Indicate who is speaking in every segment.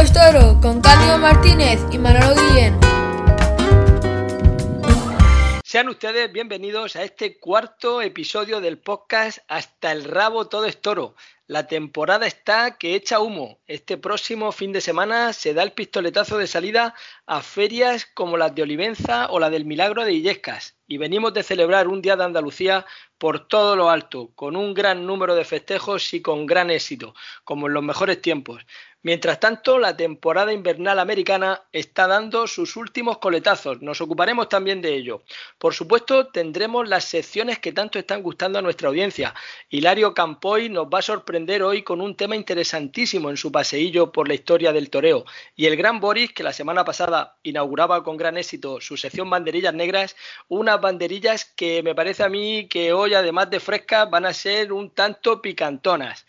Speaker 1: es Toro con Cándido Martínez y Manolo Guillén.
Speaker 2: Sean ustedes bienvenidos a este cuarto episodio del podcast Hasta el rabo todo es toro. La temporada está que echa humo. Este próximo fin de semana se da el pistoletazo de salida a ferias como las de Olivenza o la del Milagro de Illescas. Y venimos de celebrar un día de Andalucía por todo lo alto, con un gran número de festejos y con gran éxito, como en los mejores tiempos. Mientras tanto, la temporada invernal americana está dando sus últimos coletazos. Nos ocuparemos también de ello. Por supuesto, tendremos las secciones que tanto están gustando a nuestra audiencia. Hilario Campoy nos va a sorprender hoy con un tema interesantísimo en su paseillo por la historia del toreo. Y el gran Boris, que la semana pasada inauguraba con gran éxito su sección Banderillas Negras, unas banderillas que me parece a mí que hoy, además de frescas, van a ser un tanto picantonas.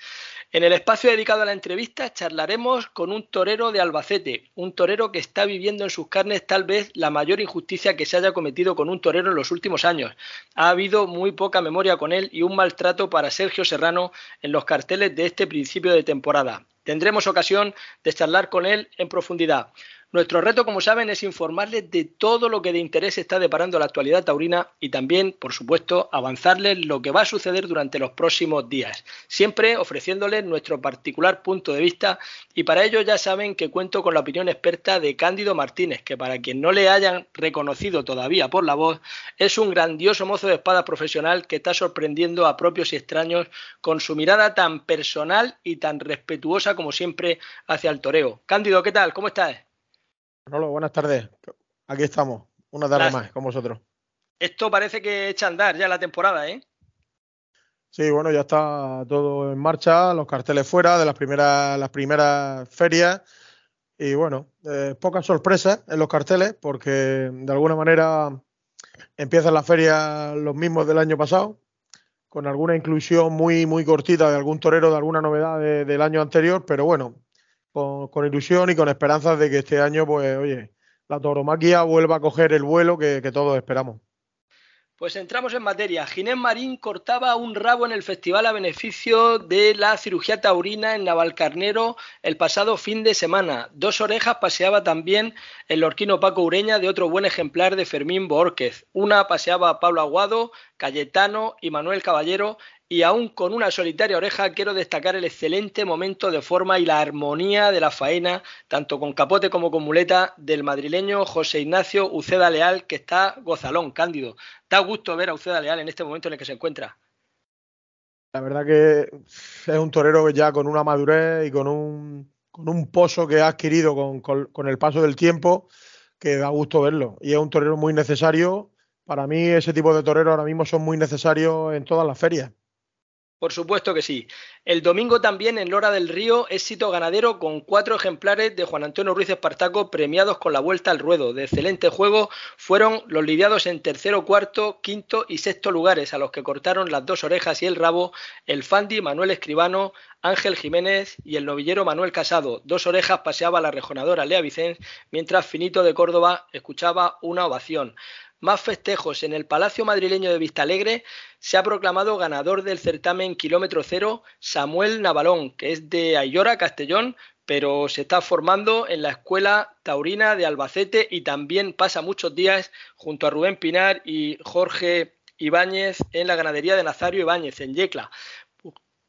Speaker 2: En el espacio dedicado a la entrevista charlaremos con un torero de Albacete, un torero que está viviendo en sus carnes tal vez la mayor injusticia que se haya cometido con un torero en los últimos años. Ha habido muy poca memoria con él y un maltrato para Sergio Serrano en los carteles de este principio de temporada. Tendremos ocasión de charlar con él en profundidad. Nuestro reto, como saben, es informarles de todo lo que de interés está deparando la actualidad taurina y también, por supuesto, avanzarles lo que va a suceder durante los próximos días, siempre ofreciéndoles nuestro particular punto de vista y para ello ya saben que cuento con la opinión experta de Cándido Martínez, que para quien no le hayan reconocido todavía por la voz, es un grandioso mozo de espada profesional que está sorprendiendo a propios y extraños con su mirada tan personal y tan respetuosa como siempre hacia el toreo. Cándido, ¿qué tal? ¿Cómo estás?
Speaker 3: Manolo, buenas tardes. Aquí estamos, una tarde más con vosotros.
Speaker 2: Esto parece que echa a andar ya la temporada, ¿eh?
Speaker 3: Sí, bueno, ya está todo en marcha, los carteles fuera de las primeras, las primeras ferias. Y bueno, eh, pocas sorpresas en los carteles, porque de alguna manera empiezan las ferias los mismos del año pasado, con alguna inclusión muy, muy cortita de algún torero, de alguna novedad del año anterior, pero bueno, con, ilusión y con esperanzas de que este año, pues, oye, la tauromaquia vuelva a coger el vuelo que, todos esperamos.
Speaker 2: Pues entramos en materia. Ginés Marín cortaba un rabo en el festival a beneficio de la cirugía taurina en Navalcarnero el pasado fin de semana. Dos orejas paseaba también el lorquino Paco Ureña de otro buen ejemplar de Fermín Borquez. Una paseaba Pablo Aguado, Cayetano y Manuel Caballero y aún con una solitaria oreja quiero destacar el excelente momento de forma y la armonía de la faena, tanto con capote como con muleta, del madrileño José Ignacio Uceda Leal, que está gozalón, cándido. Da gusto ver a Uceda Leal en este momento en el que se encuentra.
Speaker 3: La verdad que es un torero ya con una madurez y con un, con un pozo que ha adquirido con, con el paso del tiempo, que da gusto verlo. Y es un torero muy necesario. Para mí ese tipo de toreros ahora mismo son muy necesarios en todas las ferias.
Speaker 2: Por supuesto que sí. El domingo también en Lora del Río, éxito ganadero con cuatro ejemplares de Juan Antonio Ruiz Espartaco premiados con la vuelta al ruedo. De excelente juego fueron los lidiados en tercero, cuarto, quinto y sexto lugares, a los que cortaron las dos orejas y el rabo el Fandi Manuel Escribano, Ángel Jiménez y el novillero Manuel Casado. Dos orejas paseaba la rejonadora Lea Vicens, mientras Finito de Córdoba escuchaba una ovación más festejos en el Palacio Madrileño de Vistalegre, se ha proclamado ganador del certamen Kilómetro Cero Samuel Navalón, que es de Ayora, Castellón, pero se está formando en la Escuela Taurina de Albacete y también pasa muchos días junto a Rubén Pinar y Jorge Ibáñez en la ganadería de Nazario Ibáñez, en Yecla.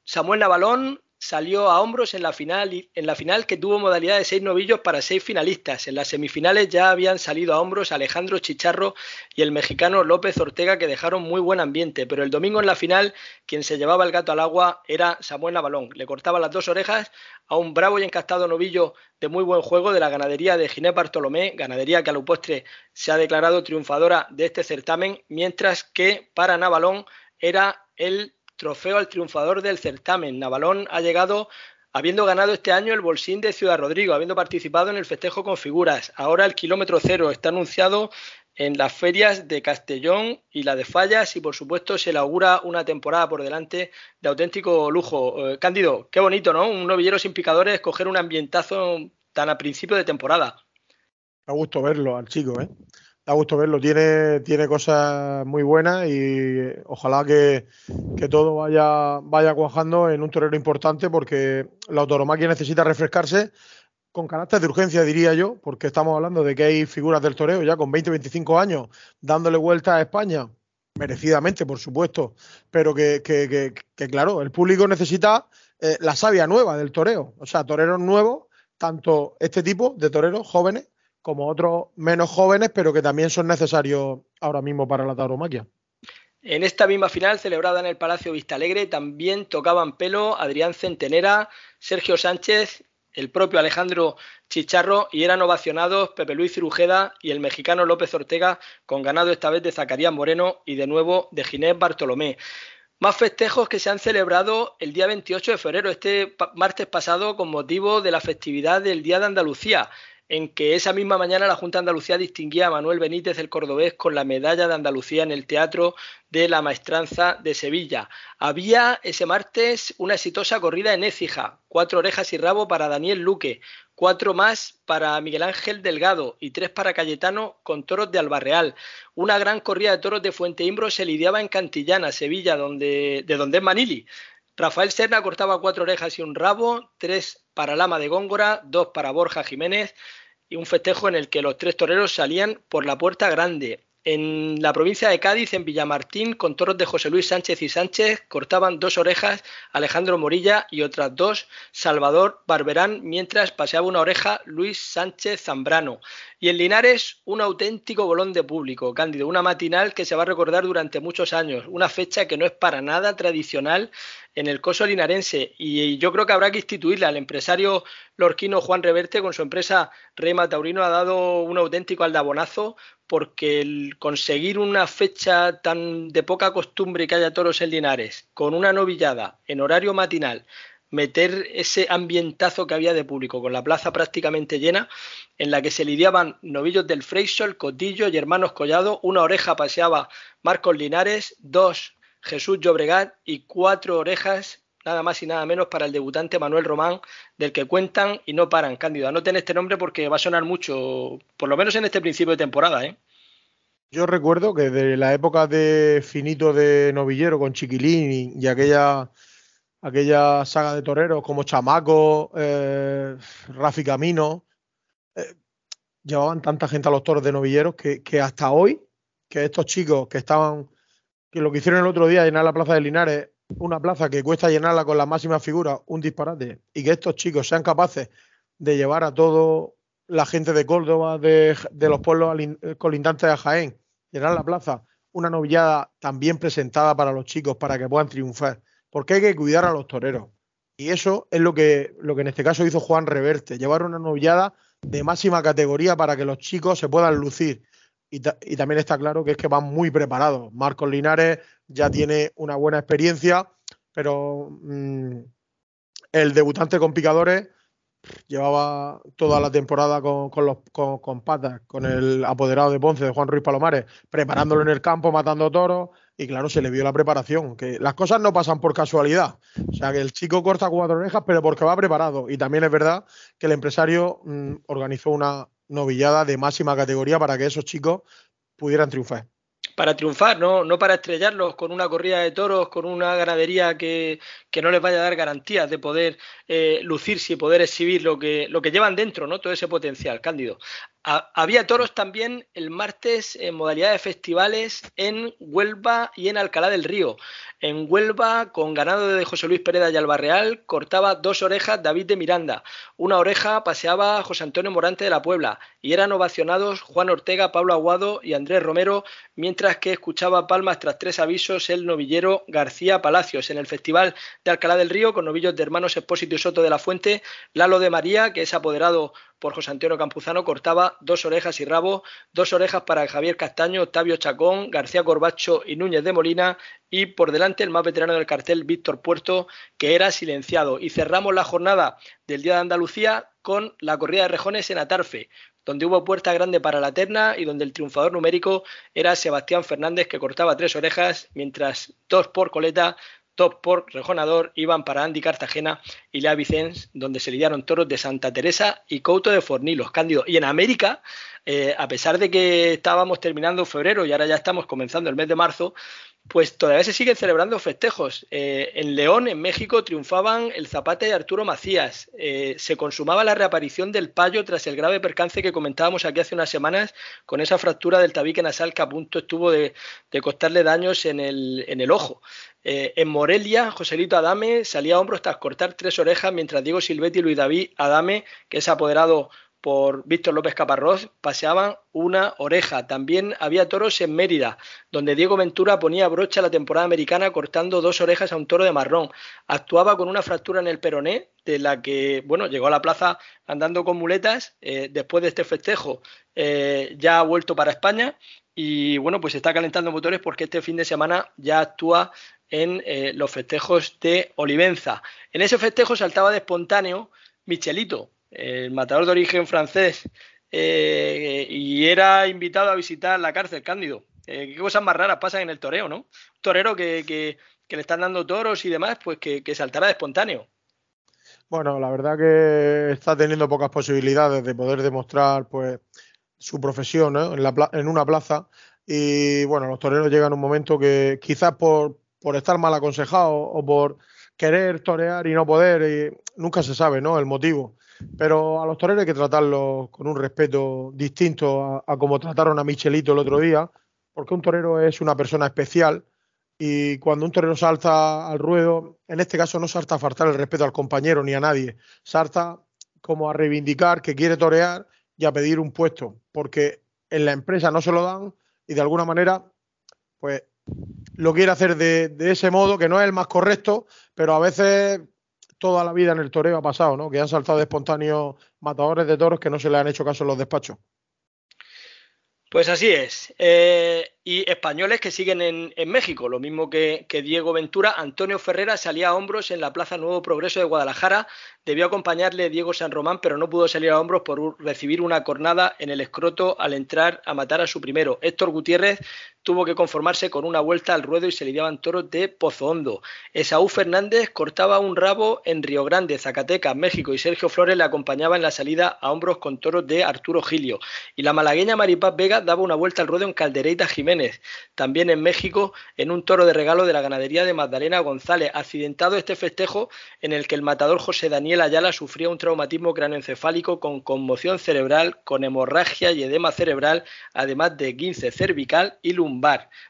Speaker 2: Samuel Navalón salió a hombros en la final en la final que tuvo modalidad de seis novillos para seis finalistas. En las semifinales ya habían salido a hombros Alejandro Chicharro y el mexicano López Ortega que dejaron muy buen ambiente, pero el domingo en la final quien se llevaba el gato al agua era Samuel Navalón. Le cortaba las dos orejas a un bravo y encastado novillo de muy buen juego de la ganadería de Ginés Bartolomé, ganadería que a lo postre se ha declarado triunfadora de este certamen, mientras que para Navalón era el trofeo al triunfador del certamen. Navalón ha llegado habiendo ganado este año el Bolsín de Ciudad Rodrigo, habiendo participado en el festejo con figuras. Ahora el kilómetro cero está anunciado en las ferias de Castellón y la de Fallas y por supuesto se le augura una temporada por delante de auténtico lujo. Eh, Cándido, qué bonito, ¿no? Un novillero sin picadores, coger un ambientazo tan a principio de temporada.
Speaker 3: Me gusto verlo al chico, ¿eh? Da gusto verlo, tiene, tiene cosas muy buenas y ojalá que, todo vaya, vaya cuajando en un torero importante porque la autoromaquia necesita refrescarse con carácter de urgencia, diría yo, porque estamos hablando de que hay figuras del toreo ya con 20, 25 años dándole vuelta a España, merecidamente, por supuesto, pero que, claro, el público necesita eh, la savia nueva del toreo, o sea, toreros nuevos, tanto este tipo de toreros jóvenes como otros menos jóvenes, pero que también son necesarios ahora mismo para la tauromaquia.
Speaker 2: En esta misma final, celebrada en el Palacio Vistalegre, también tocaban pelo Adrián Centenera, Sergio Sánchez, el propio Alejandro Chicharro y eran ovacionados Pepe Luis Cirujeda y el mexicano López Ortega, con ganado esta vez de Zacarías Moreno y de nuevo de Ginés Bartolomé. Más festejos que se han celebrado el día 28 de febrero, este martes pasado, con motivo de la festividad del Día de Andalucía en que esa misma mañana la Junta Andalucía distinguía a Manuel Benítez el Cordobés con la medalla de Andalucía en el Teatro de la Maestranza de Sevilla. Había ese martes una exitosa corrida en Écija, cuatro orejas y rabo para Daniel Luque, cuatro más para Miguel Ángel Delgado y tres para Cayetano con toros de Albarreal. Una gran corrida de toros de Fuente Imbro se lidiaba en Cantillana, Sevilla, donde, de donde es Manili. Rafael Serna cortaba cuatro orejas y un rabo, tres para Lama de Góngora, dos para Borja Jiménez y un festejo en el que los tres toreros salían por la puerta grande. En la provincia de Cádiz, en Villamartín, con toros de José Luis Sánchez y Sánchez, cortaban dos orejas Alejandro Morilla y otras dos Salvador Barberán, mientras paseaba una oreja Luis Sánchez Zambrano. Y en Linares, un auténtico bolón de público, Cándido, una matinal que se va a recordar durante muchos años, una fecha que no es para nada tradicional en el coso linarense y yo creo que habrá que instituirla. El empresario lorquino Juan Reverte con su empresa Rema Taurino ha dado un auténtico aldabonazo porque el conseguir una fecha tan de poca costumbre que haya toros en Linares con una novillada en horario matinal meter ese ambientazo que había de público, con la plaza prácticamente llena, en la que se lidiaban novillos del Freixo, Cotillo y hermanos Collado, una oreja paseaba Marcos Linares, dos Jesús Llobregat y cuatro orejas, nada más y nada menos, para el debutante Manuel Román, del que cuentan y no paran. Cándido, anoten este nombre porque va a sonar mucho, por lo menos en este principio de temporada. ¿eh?
Speaker 3: Yo recuerdo que de la época de finito de novillero con Chiquilín y aquella aquella saga de toreros como Chamaco, eh, Rafi Camino, eh, llevaban tanta gente a los toros de novilleros que, hasta hoy, que estos chicos que estaban, que lo que hicieron el otro día, llenar la plaza de Linares, una plaza que cuesta llenarla con la máxima figura, un disparate, y que estos chicos sean capaces de llevar a toda la gente de Córdoba, de, los pueblos colindantes de Jaén, llenar la plaza, una novillada también presentada para los chicos para que puedan triunfar porque hay que cuidar a los toreros. Y eso es lo que, lo que en este caso hizo Juan Reverte, llevar una novillada de máxima categoría para que los chicos se puedan lucir. Y, también está claro que es que van muy preparados. Marcos Linares ya tiene una buena experiencia, pero mm, el debutante con picadores llevaba toda la temporada con, los, con, patas, con el apoderado de Ponce, de Juan Ruiz Palomares, preparándolo en el campo, matando toros, y claro, se le vio la preparación, que las cosas no pasan por casualidad. O sea, que el chico corta cuatro orejas, pero porque va preparado. Y también es verdad que el empresario mm, organizó una novillada de máxima categoría para que esos chicos pudieran triunfar
Speaker 2: para triunfar, ¿no? no para estrellarlos con una corrida de toros, con una ganadería que, no les vaya a dar garantías de poder eh, lucirse y poder exhibir lo que, lo que llevan dentro, ¿no? todo ese potencial, Cándido. Había toros también el martes en modalidad de festivales en Huelva y en Alcalá del Río. En Huelva, con ganado de José Luis Pereda y Albarreal, cortaba dos orejas David de Miranda. Una oreja paseaba José Antonio Morante de la Puebla y eran ovacionados Juan Ortega, Pablo Aguado y Andrés Romero, mientras que escuchaba palmas tras tres avisos el novillero García Palacios. En el Festival de Alcalá del Río, con novillos de hermanos Espósito y Soto de la Fuente, Lalo de María, que es apoderado por José Antonio Campuzano, cortaba dos orejas y rabo, dos orejas para Javier Castaño, Octavio Chacón, García Corbacho y Núñez de Molina, y por delante el más veterano del cartel, Víctor Puerto, que era silenciado. Y cerramos la jornada del Día de Andalucía con la corrida de rejones en Atarfe, donde hubo puerta grande para la terna y donde el triunfador numérico era Sebastián Fernández, que cortaba tres orejas, mientras dos por coleta Top por Rejonador iban para Andy Cartagena y Lea Vicens, donde se lidiaron toros de Santa Teresa y Couto de Fornilos, Cándido. Y en América, eh, a pesar de que estábamos terminando febrero y ahora ya estamos comenzando el mes de marzo, pues todavía se siguen celebrando festejos. Eh, en León, en México, triunfaban el Zapata y Arturo Macías. Eh, se consumaba la reaparición del payo tras el grave percance que comentábamos aquí hace unas semanas con esa fractura del tabique nasal que a punto estuvo de, costarle daños en el, en el ojo. Eh, en Morelia, Joselito Adame salía a hombros tras cortar tres orejas, mientras Diego Silvetti y Luis David Adame, que es apoderado por Víctor López Caparrós paseaban una oreja. También había toros en Mérida, donde Diego Ventura ponía brocha la temporada americana cortando dos orejas a un toro de marrón. Actuaba con una fractura en el peroné, de la que, bueno, llegó a la plaza andando con muletas. Eh, después de este festejo eh, ya ha vuelto para España y, bueno, pues está calentando motores porque este fin de semana ya actúa en eh, los festejos de Olivenza. En ese festejo saltaba de espontáneo Michelito, el matador de origen francés, eh, y era invitado a visitar la cárcel Cándido. Eh, qué cosas más raras pasan en el toreo, ¿no? Un torero que, le están dando toros y demás, pues que, saltará de espontáneo.
Speaker 3: Bueno, la verdad que está teniendo pocas posibilidades de poder demostrar pues su profesión en, en, una plaza. Y bueno, los toreros llegan a un momento que quizás por, por estar mal aconsejados o por querer torear y no poder, nunca se sabe, ¿no? El motivo. Pero a los toreros hay que tratarlos con un respeto distinto a, como trataron a Michelito el otro día, porque un torero es una persona especial y cuando un torero salta al ruedo, en este caso no salta a faltar el respeto al compañero ni a nadie, salta como a reivindicar que quiere torear y a pedir un puesto, porque en la empresa no se lo dan y de alguna manera, pues lo quiere hacer de ese modo, que no es el más correcto, pero a veces toda la vida en el toreo ha pasado, ¿no? Que han saltado espontáneos matadores de toros que no se le han hecho caso en los despachos.
Speaker 2: Pues así es. Eh, y españoles que siguen en, México, lo mismo que, Diego Ventura. Antonio Ferrera salía a hombros en la Plaza Nuevo Progreso de Guadalajara. Debió acompañarle Diego San Román, pero no pudo salir a hombros por recibir una cornada en el escroto al entrar a matar a su primero. Héctor Gutiérrez tuvo que conformarse con una vuelta al ruedo y se lidiaban toros de Pozo Hondo. Esaú Fernández cortaba un rabo en Río Grande, Zacatecas, México, y Sergio Flores le acompañaba en la salida a hombros con toros de Arturo Gilio. Y la malagueña Maripaz Vega daba una vuelta al ruedo en Caldereita Jiménez también en México, en un toro de regalo de la ganadería de Magdalena González. Accidentado este festejo en el que el matador José Daniel Ayala sufría un traumatismo cráneoencefálico con conmoción cerebral, con hemorragia y edema cerebral, además de guince cervical y lumbar.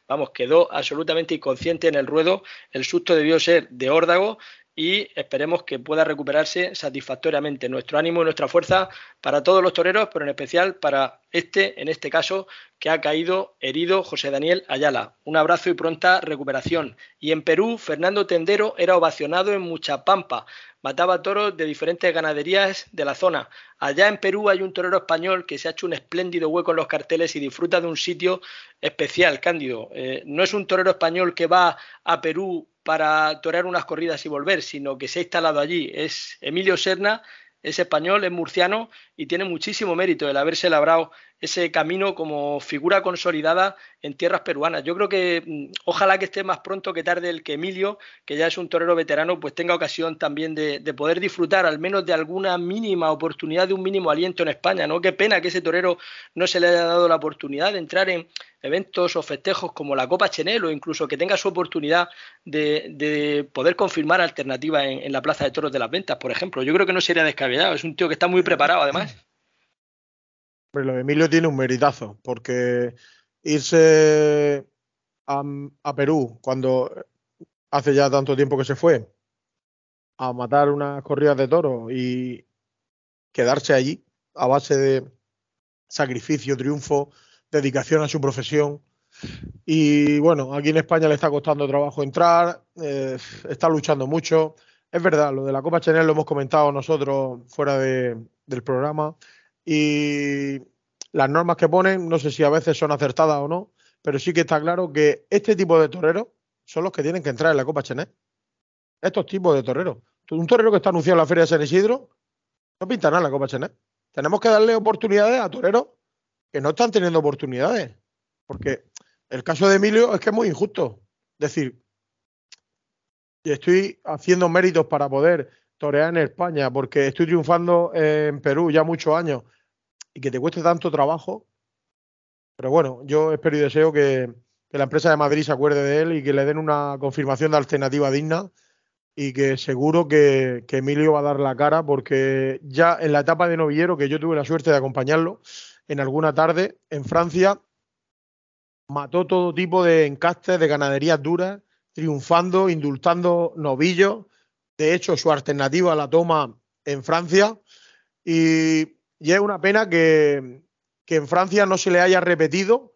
Speaker 2: Vamos, quedó absolutamente inconsciente en el ruedo. El susto debió ser de órdago y esperemos que pueda recuperarse satisfactoriamente. Nuestro ánimo y nuestra fuerza para todos los toreros, pero en especial para este, en este caso, que ha caído herido José Daniel Ayala. Un abrazo y pronta recuperación. Y en Perú, Fernando Tendero era ovacionado en Muchapampa. Mataba toros de diferentes ganaderías de la zona. Allá en Perú hay un torero español que se ha hecho un espléndido hueco en los carteles y disfruta de un sitio especial, Cándido. Eh, no es un torero español que va a Perú para torear unas corridas y volver, sino que se ha instalado allí. Es Emilio Serna, es español, es murciano y tiene muchísimo mérito el haberse labrado ese camino como figura consolidada en tierras peruanas. Yo creo que mm, ojalá que esté más pronto que tarde el que Emilio, que ya es un torero veterano, pues tenga ocasión también de, poder disfrutar al menos de alguna mínima oportunidad, de un mínimo aliento en España. ¿no? Qué pena que ese torero no se le haya dado la oportunidad de entrar en eventos o festejos como la Copa Chenel o incluso que tenga su oportunidad de, poder confirmar alternativa en, en la Plaza de Toros de las Ventas, por ejemplo. Yo creo que no sería descabellado. Es un tío que está muy preparado además.
Speaker 3: Pero lo de Emilio tiene un meritazo, porque irse a, Perú cuando hace ya tanto tiempo que se fue a matar unas corridas de toros y quedarse allí a base de sacrificio, triunfo, dedicación a su profesión. Y bueno, aquí en España le está costando trabajo entrar, eh, está luchando mucho. Es verdad, lo de la Copa Chanel lo hemos comentado nosotros fuera del programa. Y las normas que ponen, no sé si a veces son acertadas o no, pero sí que está claro que este tipo de toreros son los que tienen que entrar en la Copa Chenet. Estos tipos de toreros. Un torero que está anunciado en la Feria de San Isidro no pinta nada en la Copa Chenet. Tenemos que darle oportunidades a toreros que no están teniendo oportunidades. Porque el caso de Emilio es que es muy injusto. Es decir, estoy haciendo méritos para poder torear en España porque estoy triunfando en Perú ya muchos años y que te cueste tanto trabajo. Pero bueno, yo espero y deseo que, que la empresa de Madrid se acuerde de él y que le den una confirmación de alternativa digna y que seguro que, Emilio va a dar la cara porque ya en la etapa de novillero, que yo tuve la suerte de acompañarlo en alguna tarde en Francia, mató todo tipo de encastes de ganaderías duras, triunfando, indultando novillos. De hecho, su alternativa la toma en Francia y, y es una pena que, que, en Francia no se le haya repetido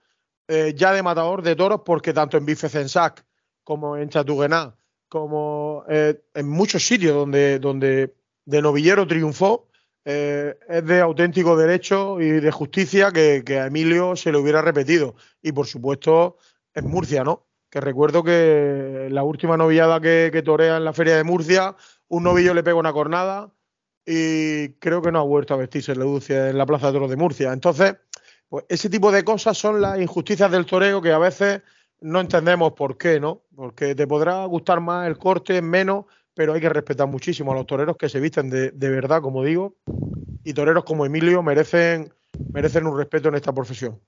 Speaker 3: eh, ya de matador de toros porque tanto en Bifecensac como en Chatuguená como eh, en muchos sitios donde, donde de novillero triunfó, eh, es de auténtico derecho y de justicia que, a Emilio se le hubiera repetido. Y por supuesto en Murcia, ¿no? Que recuerdo que la última novillada que, torea en la feria de Murcia, un novillo le pega una cornada y creo que no ha vuelto a vestirse en la Plaza de Toros de Murcia. Entonces, pues ese tipo de cosas son las injusticias del toreo que a veces no entendemos por qué, ¿no? Porque te podrá gustar más el corte, menos, pero hay que respetar muchísimo a los toreros que se visten de, verdad, como digo, y toreros como Emilio merecen, merecen un respeto en esta profesión.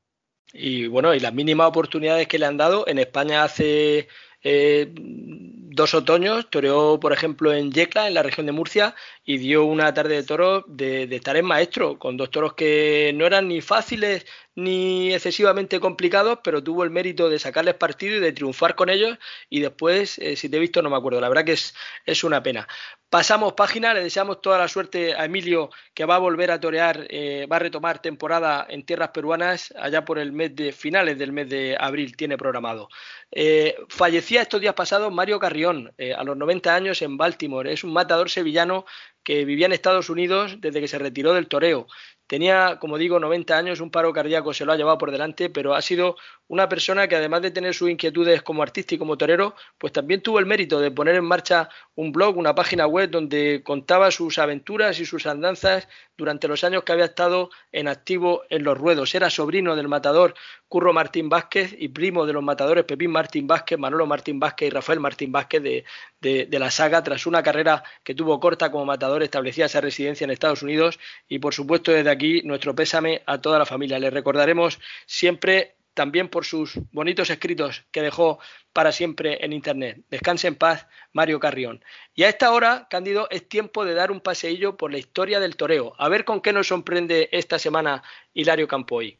Speaker 2: Y bueno, y las mínimas oportunidades que le han dado, en España hace eh, dos otoños, toreó, por ejemplo, en Yecla, en la región de Murcia, y dio una tarde de toros de, estar en maestro, con dos toros que no eran ni fáciles ni excesivamente complicados, pero tuvo el mérito de sacarles partido y de triunfar con ellos. Y después, eh, si te he visto, no me acuerdo. La verdad que es, es una pena. Pasamos página, le deseamos toda la suerte a Emilio, que va a volver a torear, eh, va a retomar temporada en tierras peruanas allá por el mes de finales del mes de abril, tiene programado. Eh, fallecía estos días pasados Mario Carrión, a los 90 años en Baltimore. Es un matador sevillano que vivía en Estados Unidos desde que se retiró del toreo. Tenía, como digo, 90 años, un paro cardíaco se lo ha llevado por delante, pero ha sido una persona que además de tener sus inquietudes como artista y como torero, pues también tuvo el mérito de poner en marcha un blog, una página web donde contaba sus aventuras y sus andanzas durante los años que había estado en activo en los ruedos. Era sobrino del matador Curro Martín Vázquez y primo de los matadores Pepín Martín Vázquez, Manolo Martín Vázquez y Rafael Martín Vázquez de, de la saga, tras una carrera que tuvo corta como matador, establecía esa residencia en Estados Unidos y por supuesto desde aquí nuestro pésame a toda la familia. Le recordaremos siempre también por sus bonitos escritos que dejó para siempre en Internet. Descanse en paz, Mario Carrión. Y a esta hora, Cándido, es tiempo de dar un paseillo por la historia del toreo. A ver con qué nos sorprende esta semana Hilario Campoy.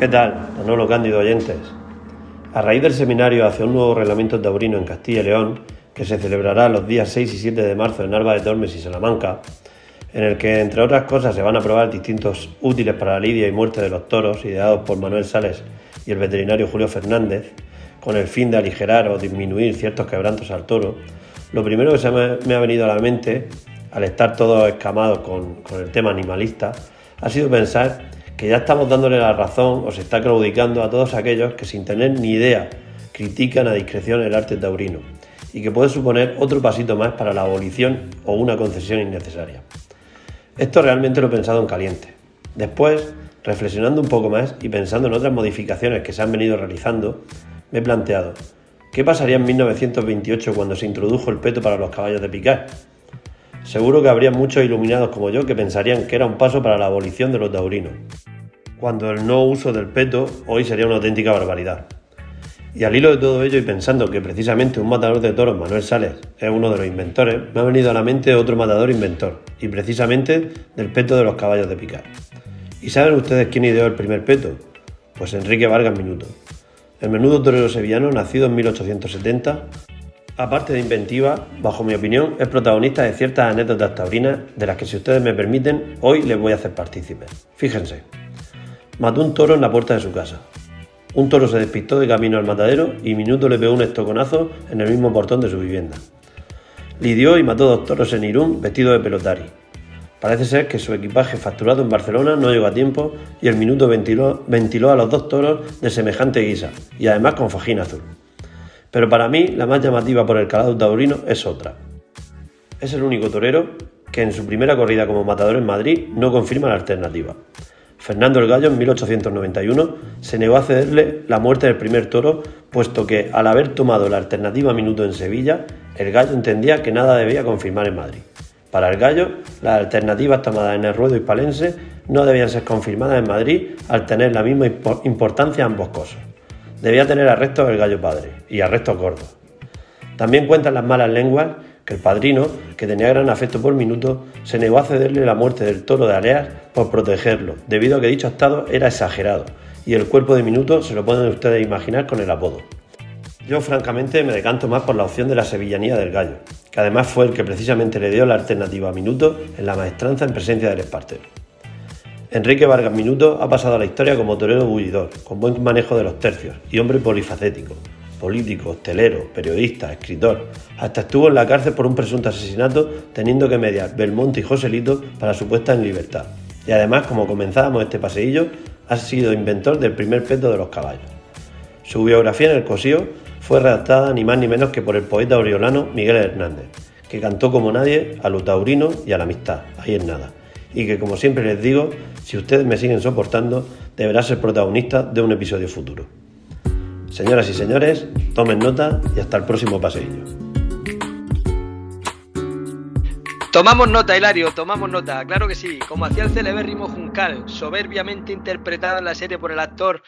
Speaker 4: ¿Qué tal, Manolo Cándido oyentes? A raíz del seminario hacia un nuevo reglamento taurino en Castilla y León, que se celebrará los días 6 y 7 de marzo en Alba de Tormes y Salamanca, en el que, entre otras cosas, se van a probar distintos útiles para la lidia y muerte de los toros, ideados por Manuel Sales y el veterinario Julio Fernández, con el fin de aligerar o disminuir ciertos quebrantos al toro, lo primero que se me ha venido a la mente, al estar todos escamados con, con el tema animalista, ha sido pensar que ya estamos dándole la razón o se está claudicando a todos aquellos que sin tener ni idea critican a discreción el arte taurino y que puede suponer otro pasito más para la abolición o una concesión innecesaria. Esto realmente lo he pensado en caliente. Después, reflexionando un poco más y pensando en otras modificaciones que se han venido realizando, me he planteado, ¿qué pasaría en 1928 cuando se introdujo el peto para los caballos de picar? Seguro que habría muchos iluminados como yo que pensarían que era un paso para la abolición de los taurinos, cuando el no uso del peto hoy sería una auténtica barbaridad. Y al hilo de todo ello y pensando que precisamente un matador de toros, Manuel Sales, es uno de los inventores, me ha venido a la mente otro matador inventor, y precisamente del peto de los caballos de picar. ¿Y saben ustedes quién ideó el primer peto? Pues Enrique Vargas Minuto. El menudo torero sevillano, nacido en 1870, aparte de inventiva, bajo mi opinión, es protagonista de ciertas anécdotas taurinas de las que si ustedes me permiten, hoy les voy a hacer partícipes. Fíjense, mató un toro en la puerta de su casa. Un toro se despistó de camino al matadero y Minuto le pegó un estoconazo en el mismo portón de su vivienda. Lidió y mató dos toros en Irún vestido de pelotari. Parece ser que su equipaje facturado en Barcelona no llegó a tiempo y el Minuto ventiló, a los dos toros de semejante guisa y además con fajín azul. Pero para mí la más llamativa por el calado taurino es otra. Es el único torero que en su primera corrida como matador en Madrid no confirma la alternativa. Fernando el Gallo en 1891 se negó a cederle la muerte del primer toro, puesto que al haber tomado la alternativa minuto en Sevilla, el gallo entendía que nada debía confirmar en Madrid. Para el gallo, las alternativas tomadas en el ruedo hispalense no debían ser confirmadas en Madrid al tener la misma importancia ambos cosas. Debía tener arrestos el gallo padre y arrestos gordos. También cuentan las malas lenguas que el padrino, que tenía gran afecto por Minuto, se negó a cederle la muerte del toro de Aleas por protegerlo, debido a que dicho estado era exagerado, y el cuerpo de Minuto se lo pueden ustedes imaginar con el apodo. Yo francamente me decanto más por la opción de la sevillanía del gallo, que además fue el que precisamente le dio la alternativa a Minuto en la maestranza en presencia del Espartero. Enrique Vargas Minuto ha pasado a la historia como torero bullidor, con buen manejo de los tercios y hombre polifacético, político, hostelero, periodista, escritor. Hasta estuvo en la cárcel por un presunto asesinato, teniendo que mediar Belmonte y Joselito para su puesta en libertad. Y además, como comenzábamos este paseillo, ha sido inventor del primer peto de los caballos. Su biografía en el Cosío fue redactada ni más ni menos que por el poeta oriolano Miguel Hernández, que cantó como nadie a lo taurino y a la amistad, ahí es nada, y que como siempre les digo, si ustedes me siguen soportando, deberá ser protagonista de un episodio futuro. Señoras y señores, tomen nota y hasta el próximo paseillo.
Speaker 2: Tomamos nota, Hilario, tomamos nota, claro que sí, como hacía el celebérrimo Juncal, soberbiamente interpretado en la serie por el actor,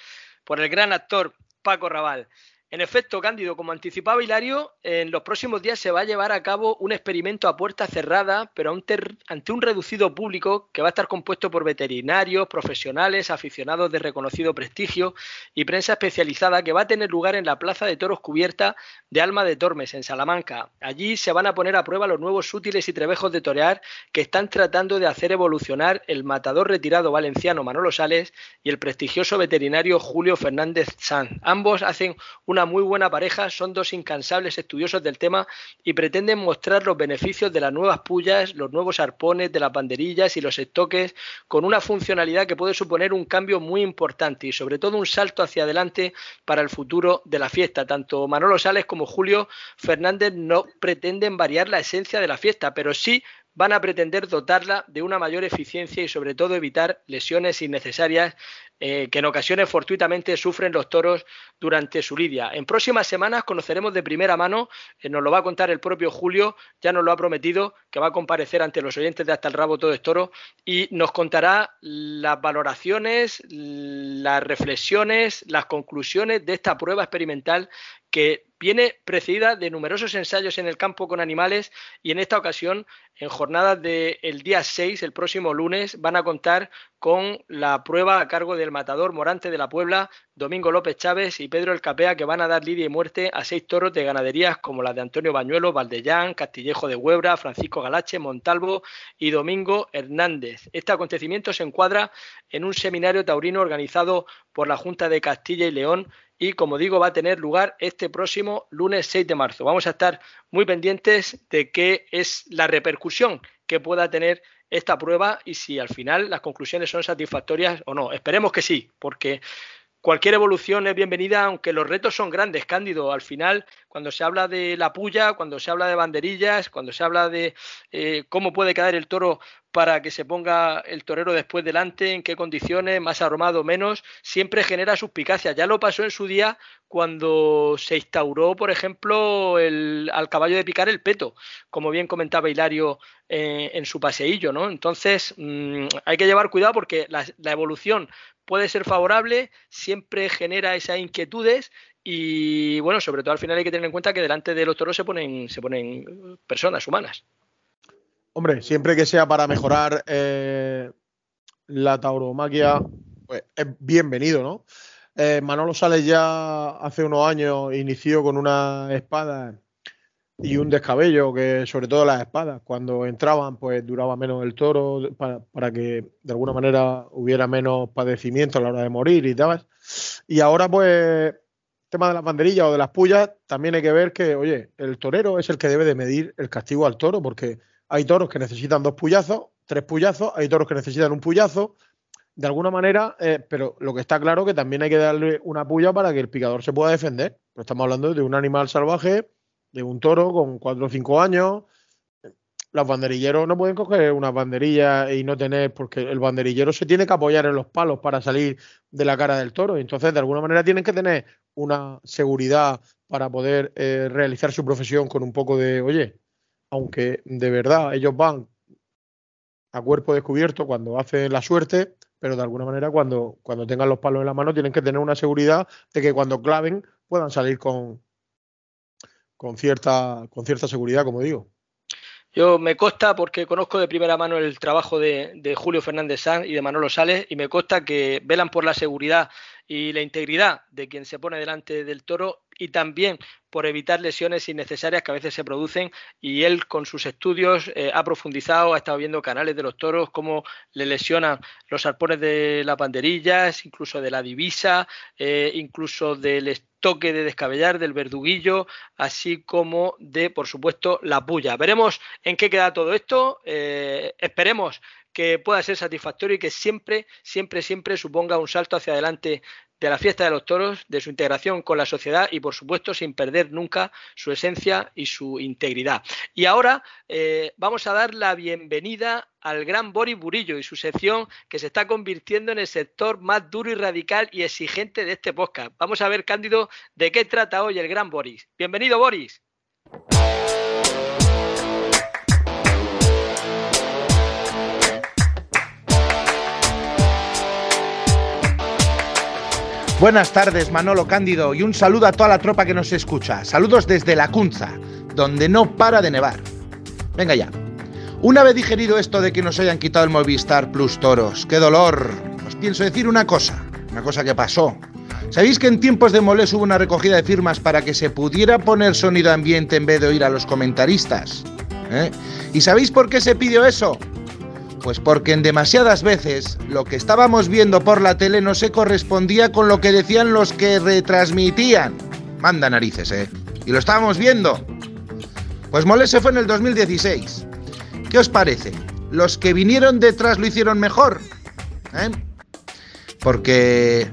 Speaker 2: por el gran actor Paco Raval. En efecto, Cándido, como anticipaba Hilario, en los próximos días se va a llevar a cabo un experimento a puerta cerrada, pero ante un reducido público que va a estar compuesto por veterinarios, profesionales, aficionados de reconocido prestigio y prensa especializada que va a tener lugar en la Plaza de Toros Cubierta de Alma de Tormes, en Salamanca. Allí se van a poner a prueba los nuevos útiles y trebejos de torear que están tratando de hacer evolucionar el matador retirado valenciano Manolo Sales y el prestigioso veterinario Julio Fernández Sanz. Ambos hacen una muy buena pareja, son dos incansables estudiosos del tema y pretenden mostrar los beneficios de las nuevas pullas, los nuevos arpones, de las banderillas y los estoques, con una funcionalidad que puede suponer un cambio muy importante y sobre todo un salto hacia adelante para el futuro de la fiesta. Tanto Manolo Sales como Julio Fernández no pretenden variar la esencia de la fiesta, pero sí van a pretender dotarla de una mayor eficiencia y sobre todo evitar lesiones innecesarias eh, que en ocasiones fortuitamente sufren los toros durante su lidia. En próximas semanas conoceremos de primera mano, eh, nos lo va a contar el propio Julio, ya nos lo ha prometido, que va a comparecer ante los oyentes de Hasta el Rabo Todo es Toro y nos contará las valoraciones, las reflexiones, las conclusiones de esta prueba experimental que viene precedida de numerosos ensayos en el campo con animales y en esta ocasión, en jornadas del día 6, el próximo lunes, van a contar con la prueba a cargo del matador Morante de la Puebla, Domingo López Chávez y Pedro El Capea, que van a dar lidia y muerte a seis toros de ganaderías como las de Antonio Bañuelo, Valdellán, Castillejo de Huebra, Francisco Galache, Montalvo y Domingo Hernández. Este acontecimiento se encuadra en un seminario taurino organizado por la Junta de Castilla y León y como digo va a tener lugar este próximo lunes 6 de marzo. Vamos a estar muy pendientes de qué es la repercusión que pueda tener esta prueba y si al final las conclusiones son satisfactorias o no. Esperemos que sí, porque cualquier evolución es bienvenida, aunque los retos son grandes, Cándido. Al final, cuando se habla de la puya, cuando se habla de banderillas, cuando se habla de eh, cómo puede quedar el toro para que se ponga el torero después delante, en qué condiciones, más aromado, menos, siempre genera suspicacia. Ya lo pasó en su día cuando se instauró, por ejemplo, el, al caballo de picar el peto, como bien comentaba Hilario eh, en su paseillo, ¿no? Entonces, mm, hay que llevar cuidado porque la evolución puede ser favorable, siempre genera esas inquietudes y bueno, sobre todo al final hay que tener en cuenta que delante de los toros se ponen, se ponen personas humanas.
Speaker 3: Hombre, siempre que sea para mejorar eh, la tauromaquia, pues es bienvenido, ¿no? Eh, Manolo Sales ya hace unos años inició con una espada y un descabello, que sobre todo las espadas, cuando entraban, pues duraba menos el toro para, para, que de alguna manera hubiera menos padecimiento a la hora de morir y tal. Y ahora, pues, tema de las banderillas o de las pullas, también hay que ver que, oye, el torero es el que debe de medir el castigo al toro, porque hay toros que necesitan dos puyazos, tres puyazos, hay toros que necesitan un puyazo, de alguna manera, eh, pero lo que está claro que también hay que darle una puya para que el picador se pueda defender. Pues estamos hablando de un animal salvaje de un toro con cuatro o cinco años. Los banderilleros no pueden coger una banderilla y no tener, porque el banderillero se tiene que apoyar en los palos para salir de la cara del toro. Entonces, de alguna manera, tienen que tener una seguridad para poder eh, realizar su profesión con un poco de, oye, aunque de verdad ellos van a cuerpo descubierto cuando hacen la suerte, pero de alguna manera cuando, cuando tengan los palos en la mano tienen que tener una seguridad de que cuando claven puedan salir con, con, cierta, con cierta seguridad, como digo.
Speaker 2: Yo me consta, porque conozco de primera mano el trabajo de, de, Julio Fernández Sanz y de Manolo Sales, y me consta que velan por la seguridad y la integridad de quien se pone delante del toro y también por evitar lesiones innecesarias que a veces se producen y él con sus estudios eh, ha profundizado, ha estado viendo canales de los toros, cómo le lesionan los arpones de las banderillas, incluso de la divisa, eh, incluso del estoque de descabellar, del verduguillo, así como de, por supuesto, la puya. Veremos en qué queda todo esto. Eh, esperemos que pueda ser satisfactorio y que siempre, siempre, siempre suponga un salto hacia adelante de la fiesta de los toros, de su integración con la sociedad y, por supuesto, sin perder nunca su esencia y su integridad. Y ahora eh, vamos a dar la bienvenida al gran Boris Burillo y su sección que se está convirtiendo en el sector más duro y radical y exigente de este podcast. Vamos a ver, Cándido, de qué trata hoy el gran Boris. Bienvenido, Boris.
Speaker 5: Buenas tardes, Manolo Cándido, y un saludo a toda la tropa que nos escucha. Saludos desde La Cunza, donde no para de nevar. Venga ya. Una vez digerido esto de que nos hayan quitado el Movistar Plus Toros, qué dolor. Os pienso decir una cosa, una cosa que pasó. ¿Sabéis que en tiempos de Molés hubo una recogida de firmas para que se pudiera poner sonido ambiente en vez de oír a los comentaristas? ¿Eh? ¿Y sabéis por qué se pidió eso? Pues porque en demasiadas veces lo que estábamos viendo por la tele no se correspondía con lo que decían los que retransmitían. Manda narices, ¿eh? Y lo estábamos viendo. Pues Molés se fue en el 2016. ¿Qué os parece? ¿Los que vinieron detrás lo hicieron mejor? ¿Eh? Porque...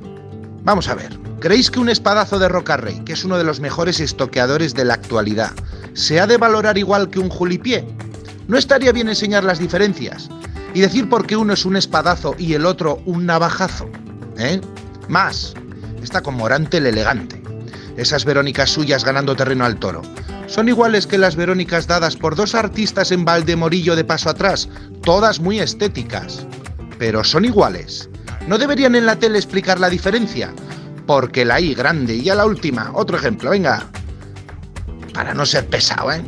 Speaker 5: Vamos a ver. ¿Creéis que un espadazo de Rocarrey, que es uno de los mejores estoqueadores de la actualidad, se ha de valorar igual que un julipié? ¿No estaría bien enseñar las diferencias? Y decir por qué uno es un espadazo y el otro un navajazo. ¿Eh? Más, está con Morante el elegante. Esas Verónicas suyas ganando terreno al toro. Son iguales que las Verónicas dadas por dos artistas en Valdemorillo de paso atrás, todas muy estéticas. Pero son iguales. ¿No deberían en la tele explicar la diferencia? Porque la I grande y a la última, otro ejemplo, venga. Para no ser pesado, ¿eh?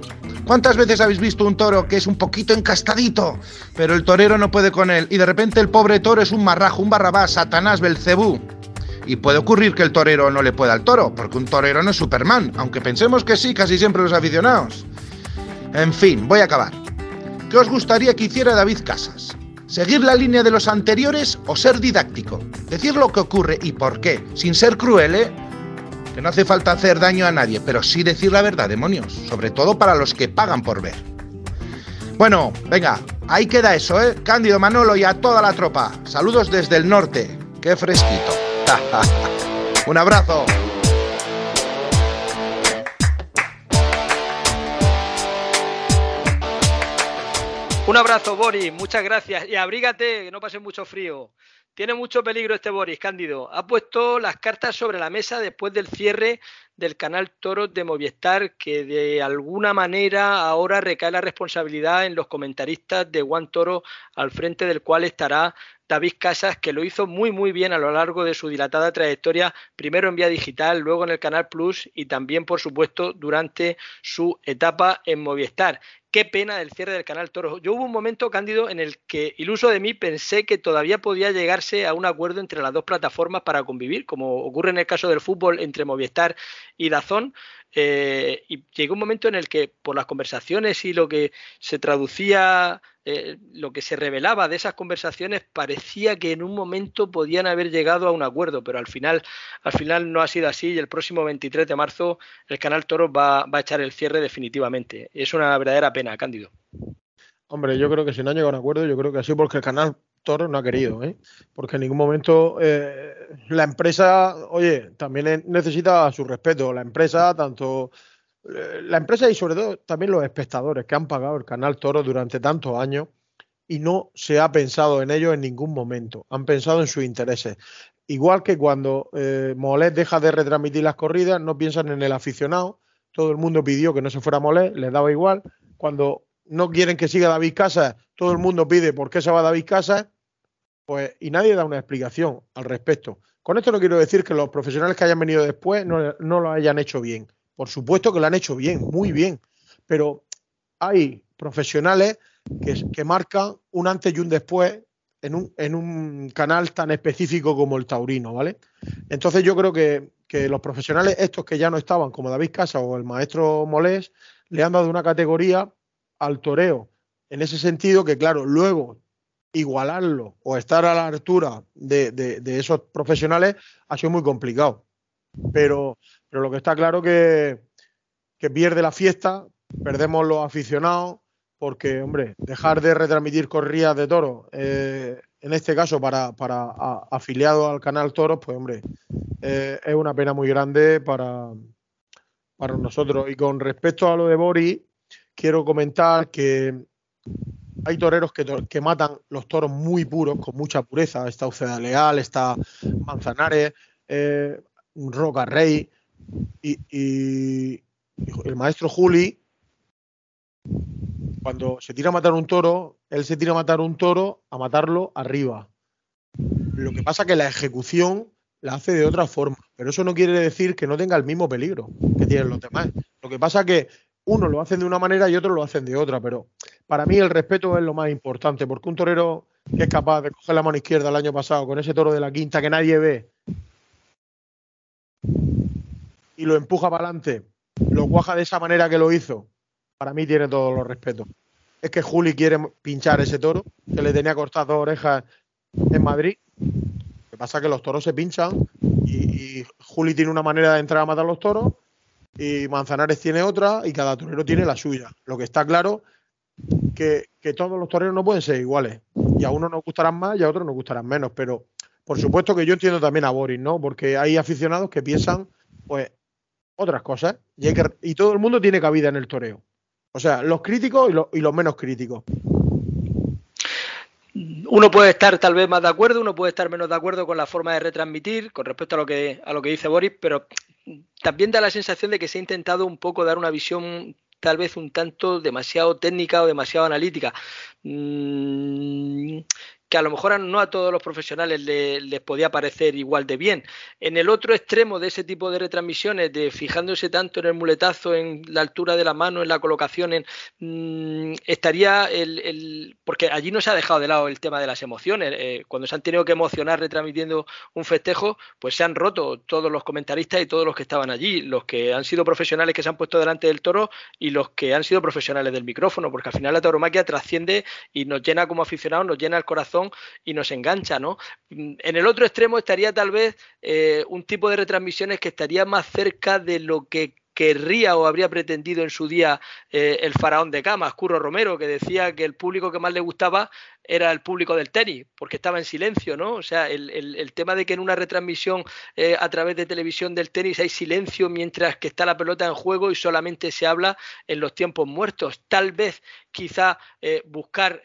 Speaker 5: ¿Cuántas veces habéis visto un toro que es un poquito encastadito, pero el torero no puede con él y de repente el pobre toro es un marrajo, un barrabás, Satanás, Belcebú? Y puede ocurrir que el torero no le pueda al toro, porque un torero no es Superman, aunque pensemos que sí, casi siempre los aficionados. En fin, voy a acabar. ¿Qué os gustaría que hiciera David Casas? ¿Seguir la línea de los anteriores o ser didáctico? Decir lo que ocurre y por qué, sin ser cruel, ¿eh? Que no hace falta hacer daño a nadie, pero sí decir la verdad, demonios, sobre todo para los que pagan por ver. Bueno, venga, ahí queda eso, ¿eh? Cándido Manolo y a toda la tropa. Saludos desde el norte. Qué fresquito. Un abrazo.
Speaker 2: Un abrazo, Boris. Muchas gracias. Y abrígate, que no pase mucho frío. Tiene mucho peligro este Boris Cándido. Ha puesto las cartas sobre la mesa después del cierre del canal Toro de Movistar, que de alguna manera ahora recae la responsabilidad en los comentaristas de Juan Toro, al frente del cual estará David Casas, que lo hizo muy muy bien a lo largo de su dilatada trayectoria, primero en vía digital, luego en el Canal Plus y también, por supuesto, durante su etapa en Movistar qué pena del cierre del canal Toro. Yo hubo un momento, Cándido, en el que, iluso de mí, pensé que todavía podía llegarse a un acuerdo entre las dos plataformas para convivir, como ocurre en el caso del fútbol entre Movistar y Dazón. Eh, y llegó un momento en el que, por las conversaciones y lo que se traducía, eh, lo que se revelaba de esas conversaciones, parecía que en un momento podían haber llegado a un acuerdo, pero al final, al final no ha sido así y el próximo 23 de marzo el canal Toro va, va a echar el cierre definitivamente. Es una verdadera pena, Cándido.
Speaker 3: Hombre, yo creo que si no han llegado a un acuerdo, yo creo que ha sido porque el canal Toro no ha querido, ¿eh? porque en ningún momento eh, la empresa, oye, también necesita su respeto. La empresa, tanto eh, la empresa y sobre todo también los espectadores que han pagado el canal Toro durante tantos años y no se ha pensado en ello en ningún momento. Han pensado en sus intereses. igual que cuando eh, deja de retransmitir las corridas, no piensan en el aficionado. Todo el mundo pidió que no se fuera Molet, les daba igual. Cuando no quieren que siga David Casas, todo el mundo pide por qué se va David Casas, pues, y nadie da una explicación al respecto. Con esto no quiero decir que los profesionales que hayan venido después no, no lo hayan hecho bien. Por supuesto que lo han hecho bien, muy bien. Pero hay profesionales que, marcan un antes y un después en un, en un, canal tan específico como el taurino, ¿vale? Entonces yo creo que, los profesionales, estos que ya no estaban, como David Casa o el maestro Molés, le han dado una categoría al toreo. En ese sentido que, claro, luego igualarlo o estar a la altura de, esos profesionales ha sido muy complicado. Pero, pero lo que está claro que, que pierde la fiesta, perdemos los aficionados, porque, hombre, dejar de retransmitir corridas de toros, eh, en este caso para, para afiliados al canal Toros, pues, hombre, eh, es una pena muy grande para, para nosotros. Y con respecto a lo de Boris, quiero comentar que hay toreros que, que, matan los toros muy puros, con mucha pureza. Está Uceda Leal, está Manzanares, eh, Roca Rey y, el maestro Juli cuando se tira a matar un toro, él se tira a matar un toro a matarlo arriba. Lo que pasa que la ejecución la hace de otra forma, pero eso no quiere decir que no tenga el mismo peligro que tienen los demás. Lo que pasa es que uno lo hacen de una manera y otro lo hacen de otra, pero para mí el respeto es lo más importante, porque un torero que es capaz de coger la mano izquierda el año pasado con ese toro de la quinta que nadie ve y lo empuja para adelante, lo cuaja de esa manera que lo hizo para mí tiene todos los respetos. Es que Juli quiere pinchar ese toro, que le tenía cortadas dos orejas en Madrid. Pasa que los toros se pinchan y, Juli tiene una manera de entrar a matar los toros y Manzanares tiene otra y cada torero tiene la suya. Lo que está claro que, que todos los toreros no pueden ser iguales. Y a uno nos gustarán más y a otros nos gustarán menos. Pero por supuesto que yo entiendo también a Boris, ¿no? Porque hay aficionados que piensan, pues, otras cosas. Y, y todo el mundo tiene cabida en el toreo. O sea, los críticos y, los menos críticos.
Speaker 2: Uno puede estar tal vez más de acuerdo, uno puede estar menos de acuerdo con la forma de retransmitir con respecto a lo que, a lo que dice Boris, pero también da la sensación de que se ha intentado un poco dar una visión tal vez un tanto demasiado técnica o demasiado analítica. Mm, que a lo mejor no a todos los profesionales les, podía parecer igual de bien. En el otro extremo de ese tipo de retransmisiones, de fijándose tanto en el muletazo, en la altura de la mano, en la colocación, en, mm, estaría el, Porque allí no se ha dejado de lado el tema de las emociones. Eh, cuando se han tenido que emocionar retransmitiendo un festejo, pues se han roto todos los comentaristas y todos los que estaban allí, los que han sido profesionales que se han puesto delante del toro y los que han sido profesionales del micrófono, porque al final la tauromaquia trasciende y nos llena como aficionados, nos llena el corazón y nos engancha, ¿no? En el otro extremo estaría tal vez eh, un tipo de retransmisiones que estaría más cerca de lo que querría o habría pretendido en su día eh, el faraón de camas, Curro Romero, que decía que el público que más le gustaba era el público del tenis, porque estaba en silencio, ¿no? O sea, el, tema de que en una retransmisión eh, a través de televisión del tenis hay silencio mientras que está la pelota en juego y solamente se habla en los tiempos muertos. Tal vez, quizá, buscar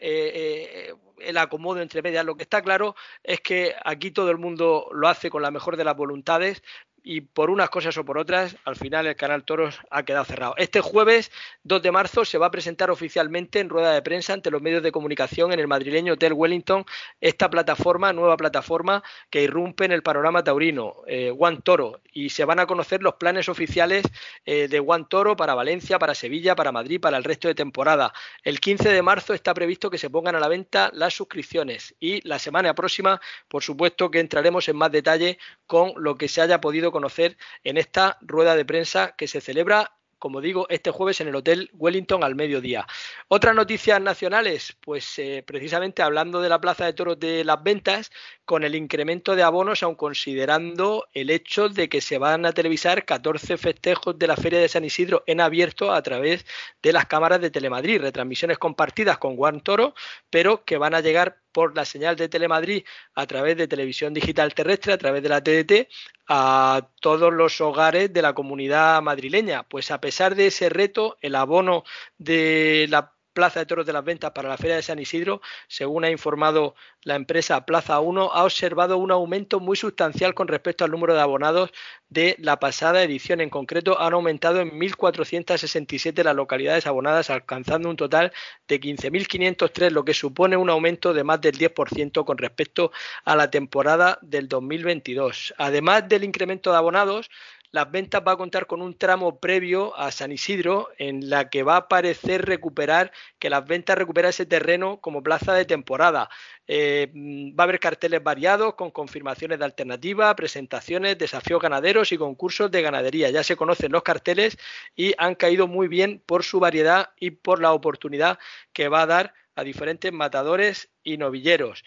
Speaker 2: el acomodo entre medias. Lo que está claro es que aquí todo el mundo lo hace con la mejor de las voluntades y por unas cosas o por otras, al final el canal Toros ha quedado cerrado. Este jueves 2 de marzo se va a presentar oficialmente en rueda de prensa ante los medios de comunicación en el madrileño Hotel Wellington esta plataforma, nueva plataforma que irrumpe en el panorama taurino, eh, One Toro, y se van a conocer los planes oficiales eh, de One Toro para Valencia, para Sevilla, para Madrid, para el resto de temporada. El 15 de marzo está previsto que se pongan a la venta las suscripciones y la semana próxima, por supuesto, que entraremos en más detalle con lo que se haya podido conocer en esta rueda de prensa que se celebra como digo, este jueves en el Hotel Wellington al mediodía. Otras noticias nacionales, pues eh, precisamente hablando de la Plaza de Toros de las Ventas, con el incremento de abonos, aun considerando el hecho de que se van a televisar 14 festejos de la Feria de San Isidro en abierto a través de las cámaras de Telemadrid, retransmisiones compartidas con Juan Toro, pero que van a llegar por la señal de Telemadrid a través de televisión digital terrestre, a través de la TDT, a todos los hogares de la comunidad madrileña. Pues a pesar de ese reto, el abono de la Plaza de Toros de las Ventas para la Feria de San Isidro, según ha informado la empresa Plaza 1, ha observado un aumento muy sustancial con respecto al número de abonados de la pasada edición. En concreto, han aumentado en 1.467 las localidades abonadas, alcanzando un total de 15.503, lo que supone un aumento de más del 10% con respecto a la temporada del 2022. Además del incremento de abonados, las ventas va a contar con un tramo previo a San Isidro en la que va a parecer recuperar, que las ventas recupera ese terreno como plaza de temporada. Eh, va a haber carteles variados con confirmaciones de alternativa, presentaciones, desafíos ganaderos y concursos de ganadería. Ya se conocen los carteles y han caído muy bien por su variedad y por la oportunidad que va a dar a diferentes matadores y novilleros.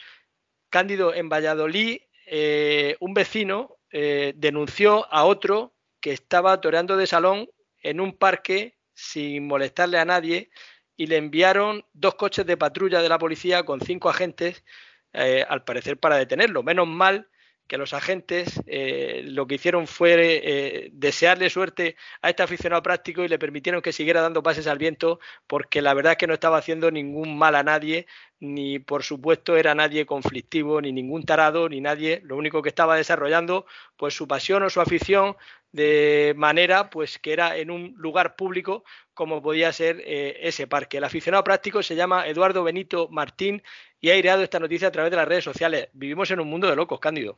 Speaker 2: Cándido, en Valladolid, eh, un vecino eh, denunció a otro que estaba toreando de salón en un parque sin molestarle a nadie y le enviaron dos coches de patrulla de la policía con cinco agentes, eh, al parecer para detenerlo. Menos mal que los agentes eh, lo que hicieron fue eh, desearle suerte a este aficionado práctico y le permitieron que siguiera dando pases al viento porque la verdad es que no estaba haciendo ningún mal a nadie, ni por supuesto era nadie conflictivo, ni ningún tarado, ni nadie, lo único que estaba desarrollando pues su pasión o su afición de manera pues que era en un lugar público como podía ser eh, ese parque. El aficionado práctico se llama Eduardo Benito Martín y ha aireado esta noticia a través de las redes sociales. Vivimos en un mundo de locos, Cándido.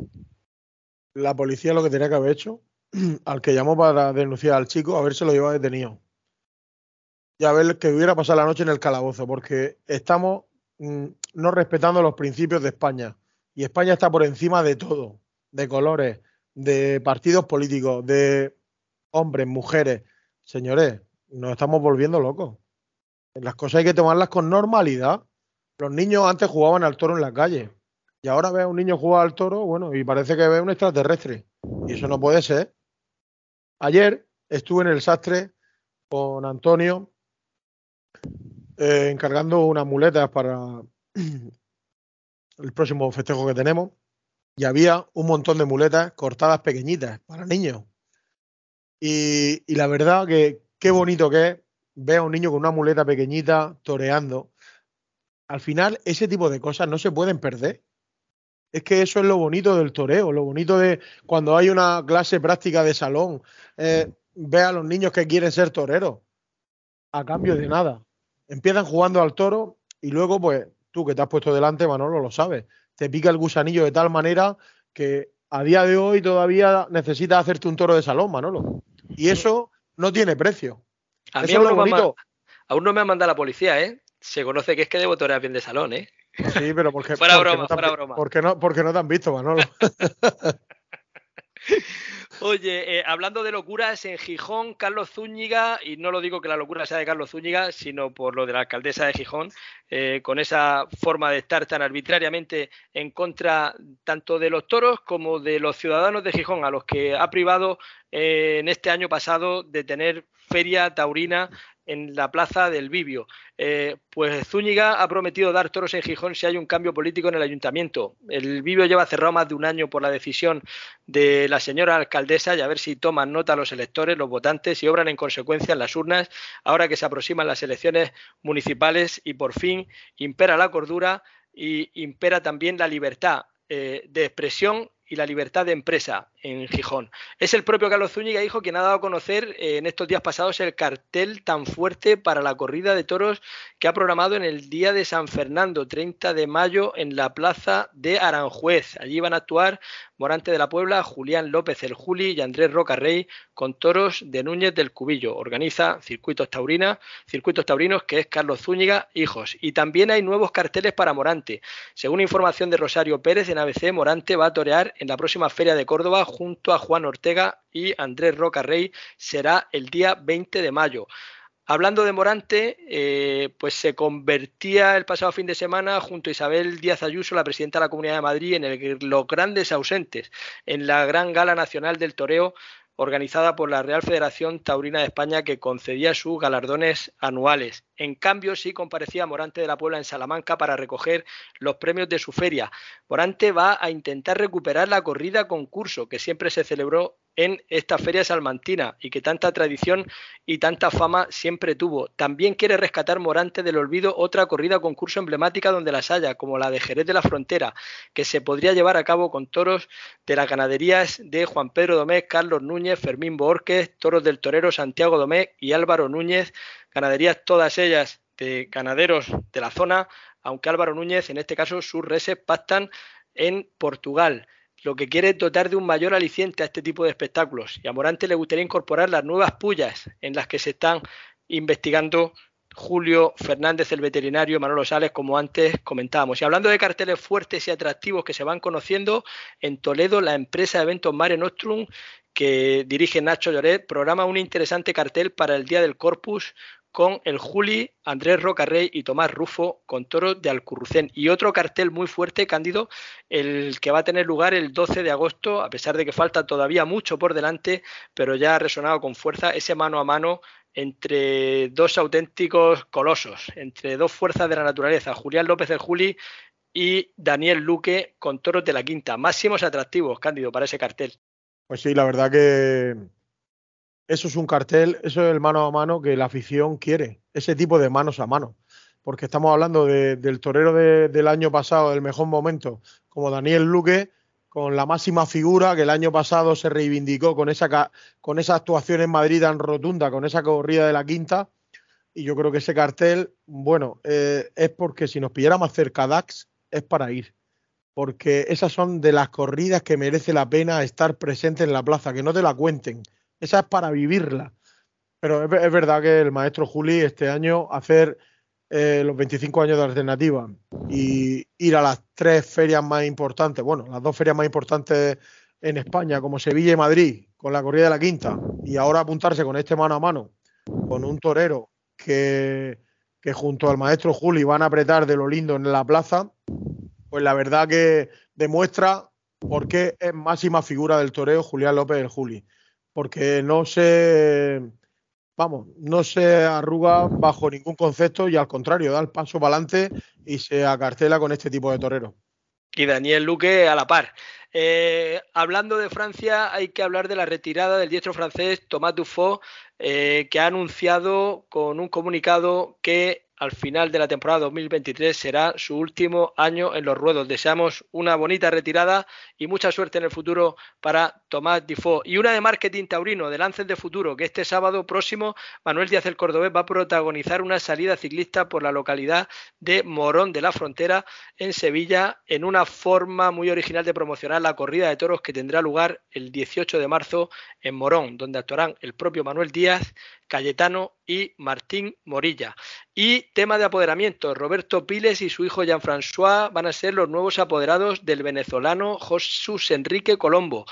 Speaker 3: La policía lo que tenía que haber hecho, al que llamó para denunciar al chico, a ver si lo lleva detenido. Y a ver que hubiera pasado la noche en el calabozo, porque estamos mm, no respetando los principios de España. Y España está por encima de todo, de colores, de partidos políticos, de hombres, mujeres. Señores, nos estamos volviendo locos. Las cosas hay que tomarlas con normalidad. Los niños antes jugaban al toro en la calle. Y ahora ve a un niño jugar al toro, bueno, y parece que ve un extraterrestre. Y eso no puede ser. Ayer estuve en el sastre con Antonio eh, encargando unas muletas para el próximo festejo que tenemos y había un montón de muletas cortadas pequeñitas para niños. Y, la verdad que qué bonito que es ver a un niño con una muleta pequeñita toreando. Al final, ese tipo de cosas no se pueden perder. Es que eso es lo bonito del toreo, lo bonito de cuando hay una clase práctica de salón, eh, ve a los niños que quieren ser toreros, a cambio de nada. Empiezan jugando al toro y luego, pues, tú que te has puesto delante, Manolo, lo sabes te pica el gusanillo de tal manera que a día de hoy todavía necesitas hacerte un toro de salón, Manolo. Y eso no tiene precio.
Speaker 2: A mí aún, no me aún no me ha mandado la policía, ¿eh? Se conoce que es que debo torear bien de salón, ¿eh?
Speaker 3: Sí, pero porque.
Speaker 2: fuera broma, fuera broma.
Speaker 3: Porque no, porque no te han visto, Manolo.
Speaker 2: Oye, eh, hablando de locuras, en Gijón, Carlos Zúñiga, y no lo digo que la locura sea de Carlos Zúñiga, sino por lo de la alcaldesa de Gijón, eh, con esa forma de estar tan arbitrariamente en contra tanto de los toros como de los ciudadanos de Gijón, a los que ha privado eh, en este año pasado de tener feria taurina en la plaza del Bibio. Eh, pues Zúñiga ha prometido dar toros en Gijón si hay un cambio político en el ayuntamiento. El Bibio lleva cerrado más de un año por la decisión de la señora alcaldesa y a ver si toman nota los electores, los votantes y obran en consecuencia en las urnas ahora que se aproximan las elecciones municipales y por fin impera la cordura y impera también la libertad eh, de expresión y la libertad de empresa en Gijón. Es el propio Carlos Zúñiga, hijo, quien ha dado a conocer eh, en estos días pasados el cartel tan fuerte para la corrida de toros que ha programado en el día de San Fernando, 30 de mayo, en la plaza de Aranjuez. Allí van a actuar Morante de la Puebla, Julián López el Juli y Andrés Roca Rey con toros de Núñez del Cubillo. Organiza Circuitos Taurinas, Circuitos Taurinos, que es Carlos Zúñiga, hijos. Y también hay nuevos carteles para Morante. Según información de Rosario Pérez en ABC, Morante va a torear en la próxima Feria de Córdoba junto a Juan Ortega y Andrés Roca Rey. Será el día 20 de mayo. Hablando de Morante, eh, pues se convertía el pasado fin de semana junto a Isabel Díaz Ayuso, la presidenta de la Comunidad de Madrid, en el, los grandes ausentes en la gran gala nacional del toreo organizada por la Real Federación Taurina de España que concedía sus galardones anuales. En cambio, sí comparecía Morante de la Puebla en Salamanca para recoger los premios de su feria. Morante va a intentar recuperar la corrida concurso que siempre se celebró en esta feria salmantina y que tanta tradición y tanta fama siempre tuvo. También quiere rescatar Morante del olvido otra corrida concurso emblemática donde las haya, como la de Jerez de la Frontera, que se podría llevar a cabo con toros de las ganaderías de Juan Pedro Domecq, Carlos Núñez, Fermín Borques, toros del torero Santiago Domecq y Álvaro Núñez, ganaderías todas ellas de ganaderos de la zona, aunque Álvaro Núñez, en este caso, sus reses pactan en Portugal lo que quiere es dotar de un mayor aliciente a este tipo de espectáculos. Y a Morante le gustaría incorporar las nuevas pullas en las que se están investigando Julio Fernández, el veterinario, Manolo Sales, como antes comentábamos. Y hablando de carteles fuertes y atractivos que se van conociendo, en Toledo la empresa de eventos Mare Nostrum, que dirige Nacho Lloret, programa un interesante cartel para el Día del Corpus con el Juli, Andrés Rocarrey y Tomás Rufo con toros de Alcurrucén. Y otro cartel muy fuerte, Cándido, el que va a tener lugar el 12 de agosto, a pesar de que falta todavía mucho por delante, pero ya ha resonado con fuerza ese mano a mano entre dos auténticos colosos, entre dos fuerzas de la naturaleza, Julián López del Juli y Daniel Luque con toros de la quinta. Máximos atractivos, Cándido, para ese cartel.
Speaker 3: Pues sí, la verdad que eso es un cartel, eso es el mano a mano que la afición quiere, ese tipo de manos a mano. Porque estamos hablando del torero del año pasado, del mejor momento, como Daniel Luque, con la máxima figura que el año pasado se reivindicó con esa, con actuación en Madrid tan rotunda, con esa corrida de la quinta. Y yo creo que ese cartel, bueno, eh, es porque si nos pillara más cerca Dax, es para ir. Porque esas son de las corridas que merece la pena estar presente en la plaza, que no te la cuenten esa es para vivirla. Pero es, verdad que el maestro Juli este año hacer eh, los 25 años de alternativa y ir a las tres ferias más importantes, bueno, las dos ferias más importantes en España, como Sevilla y Madrid, con la corrida de la quinta, y ahora apuntarse con este mano a mano, con un torero que, junto al maestro Juli van a apretar de lo lindo en la plaza, pues la verdad que demuestra por qué es máxima figura del toreo Julián López del Juli porque no se, vamos, no se arruga bajo ningún concepto y al contrario, da el paso para adelante y se acartela con este tipo de torero.
Speaker 2: Y Daniel Luque a la par. Eh, hablando de Francia, hay que hablar de la retirada del diestro francés Thomas Dufaux, eh, que ha anunciado con un comunicado que al final de la temporada 2023 será su último año en los ruedos. Deseamos una bonita retirada y mucha suerte en el futuro para Tomás Difo. Y una de marketing taurino de Lances de Futuro, que este sábado próximo Manuel Díaz el Cordobés va a protagonizar una salida ciclista por la localidad de Morón de la Frontera en Sevilla en una forma muy original de promocionar la corrida de toros que tendrá lugar el 18 de marzo en Morón, donde actuarán el propio Manuel Díaz, Cayetano y Martín Morilla. Y tema de apoderamiento, Roberto Piles y su hijo Jean-François van a ser los nuevos apoderados del venezolano Jesús Enrique Colombo.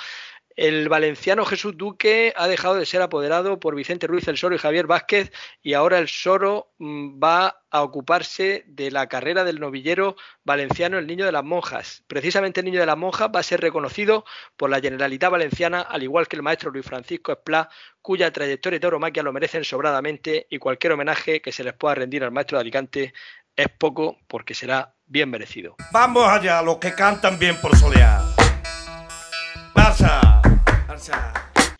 Speaker 2: El valenciano Jesús Duque ha dejado de ser apoderado por Vicente Ruiz el Soro y Javier Vázquez y ahora el Soro mm, va a ocuparse de la carrera del novillero valenciano el Niño de las Monjas. Precisamente el Niño de las Monjas va a ser reconocido por la Generalitat Valenciana, al igual que el maestro Luis Francisco Esplá, cuya trayectoria y tauromaquia lo merecen sobradamente y cualquier homenaje que se les pueda rendir al maestro de Alicante es poco porque será bien merecido.
Speaker 6: Vamos allá, los que cantan bien por solear. Pasa.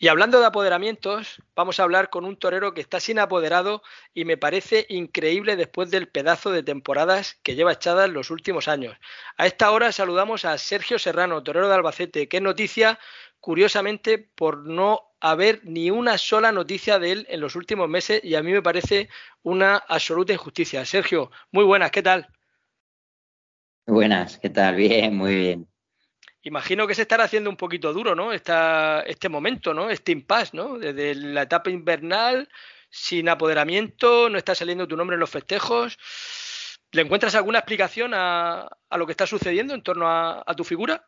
Speaker 2: Y hablando de apoderamientos, vamos a hablar con un torero que está sin apoderado y me parece increíble después del pedazo de temporadas que lleva echadas los últimos años. A esta hora saludamos a Sergio Serrano, torero de Albacete. Qué noticia, curiosamente, por no haber ni una sola noticia de él en los últimos meses y a mí me parece una absoluta injusticia. Sergio, muy buenas, ¿qué tal?
Speaker 7: Buenas, ¿qué tal? Bien, muy bien
Speaker 2: imagino que se estará haciendo un poquito duro, ¿no? Esta, este momento, ¿no? Este impasse, ¿no? Desde la etapa invernal, sin apoderamiento, no está saliendo tu nombre en los festejos. ¿Le encuentras alguna explicación a, lo que está sucediendo en torno a, tu figura?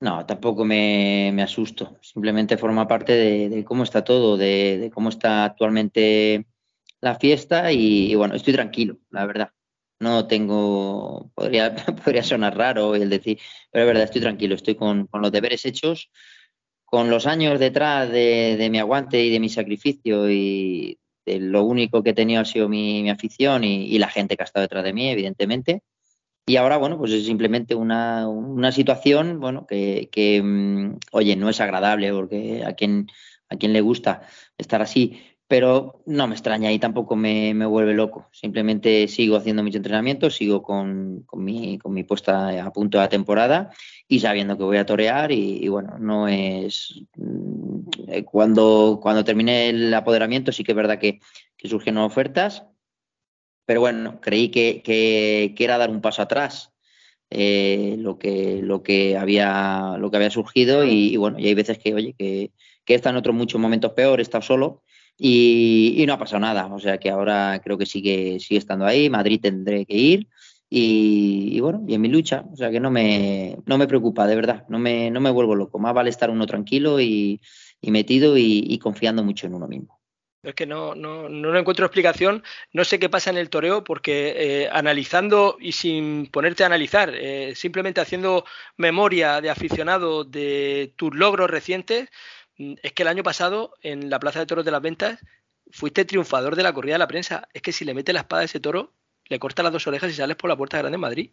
Speaker 7: No, tampoco me, asusto. Simplemente forma parte de, cómo está todo, de, cómo está actualmente la fiesta y, bueno, estoy tranquilo, la verdad no tengo, podría, podría sonar raro el decir, pero es verdad, estoy tranquilo, estoy con, los deberes hechos, con los años detrás de, mi aguante y de mi sacrificio y de lo único que he tenido ha sido mi, afición y, la gente que ha estado detrás de mí, evidentemente. Y ahora, bueno, pues es simplemente una, una situación, bueno, que, que, mm, oye, no es agradable porque a quien, a quien le gusta estar así, pero no me extraña y tampoco me, me, vuelve loco. Simplemente sigo haciendo mis entrenamientos, sigo con, con, mi, con mi puesta a punto de la temporada y sabiendo que voy a torear y, bueno, no es... Mm, cuando, cuando terminé el apoderamiento sí que es verdad que, que surgieron ofertas, pero bueno, creí que, que, que era dar un paso atrás eh, lo, que, lo, que había, lo que había surgido y, bueno, y hay veces que, oye, que, que he en otros muchos momentos peor, he estado solo y, y, no ha pasado nada. O sea que ahora creo que sigue, sigue estando ahí. Madrid tendré que ir. Y, y, bueno, y en mi lucha, o sea que no me, no me preocupa, de verdad, no me, no me vuelvo loco. Más vale estar uno tranquilo y, y metido y, confiando mucho en uno mismo.
Speaker 2: Es que no, no, no encuentro explicación, no sé qué pasa en el toreo, porque eh, analizando y sin ponerte a analizar, eh, simplemente haciendo memoria de aficionado de tus logros recientes, es que el año pasado en la Plaza de Toros de las Ventas fuiste triunfador de la corrida de la prensa. Es que si le mete la espada a ese toro, le corta las dos orejas y sales por la puerta grande en Madrid.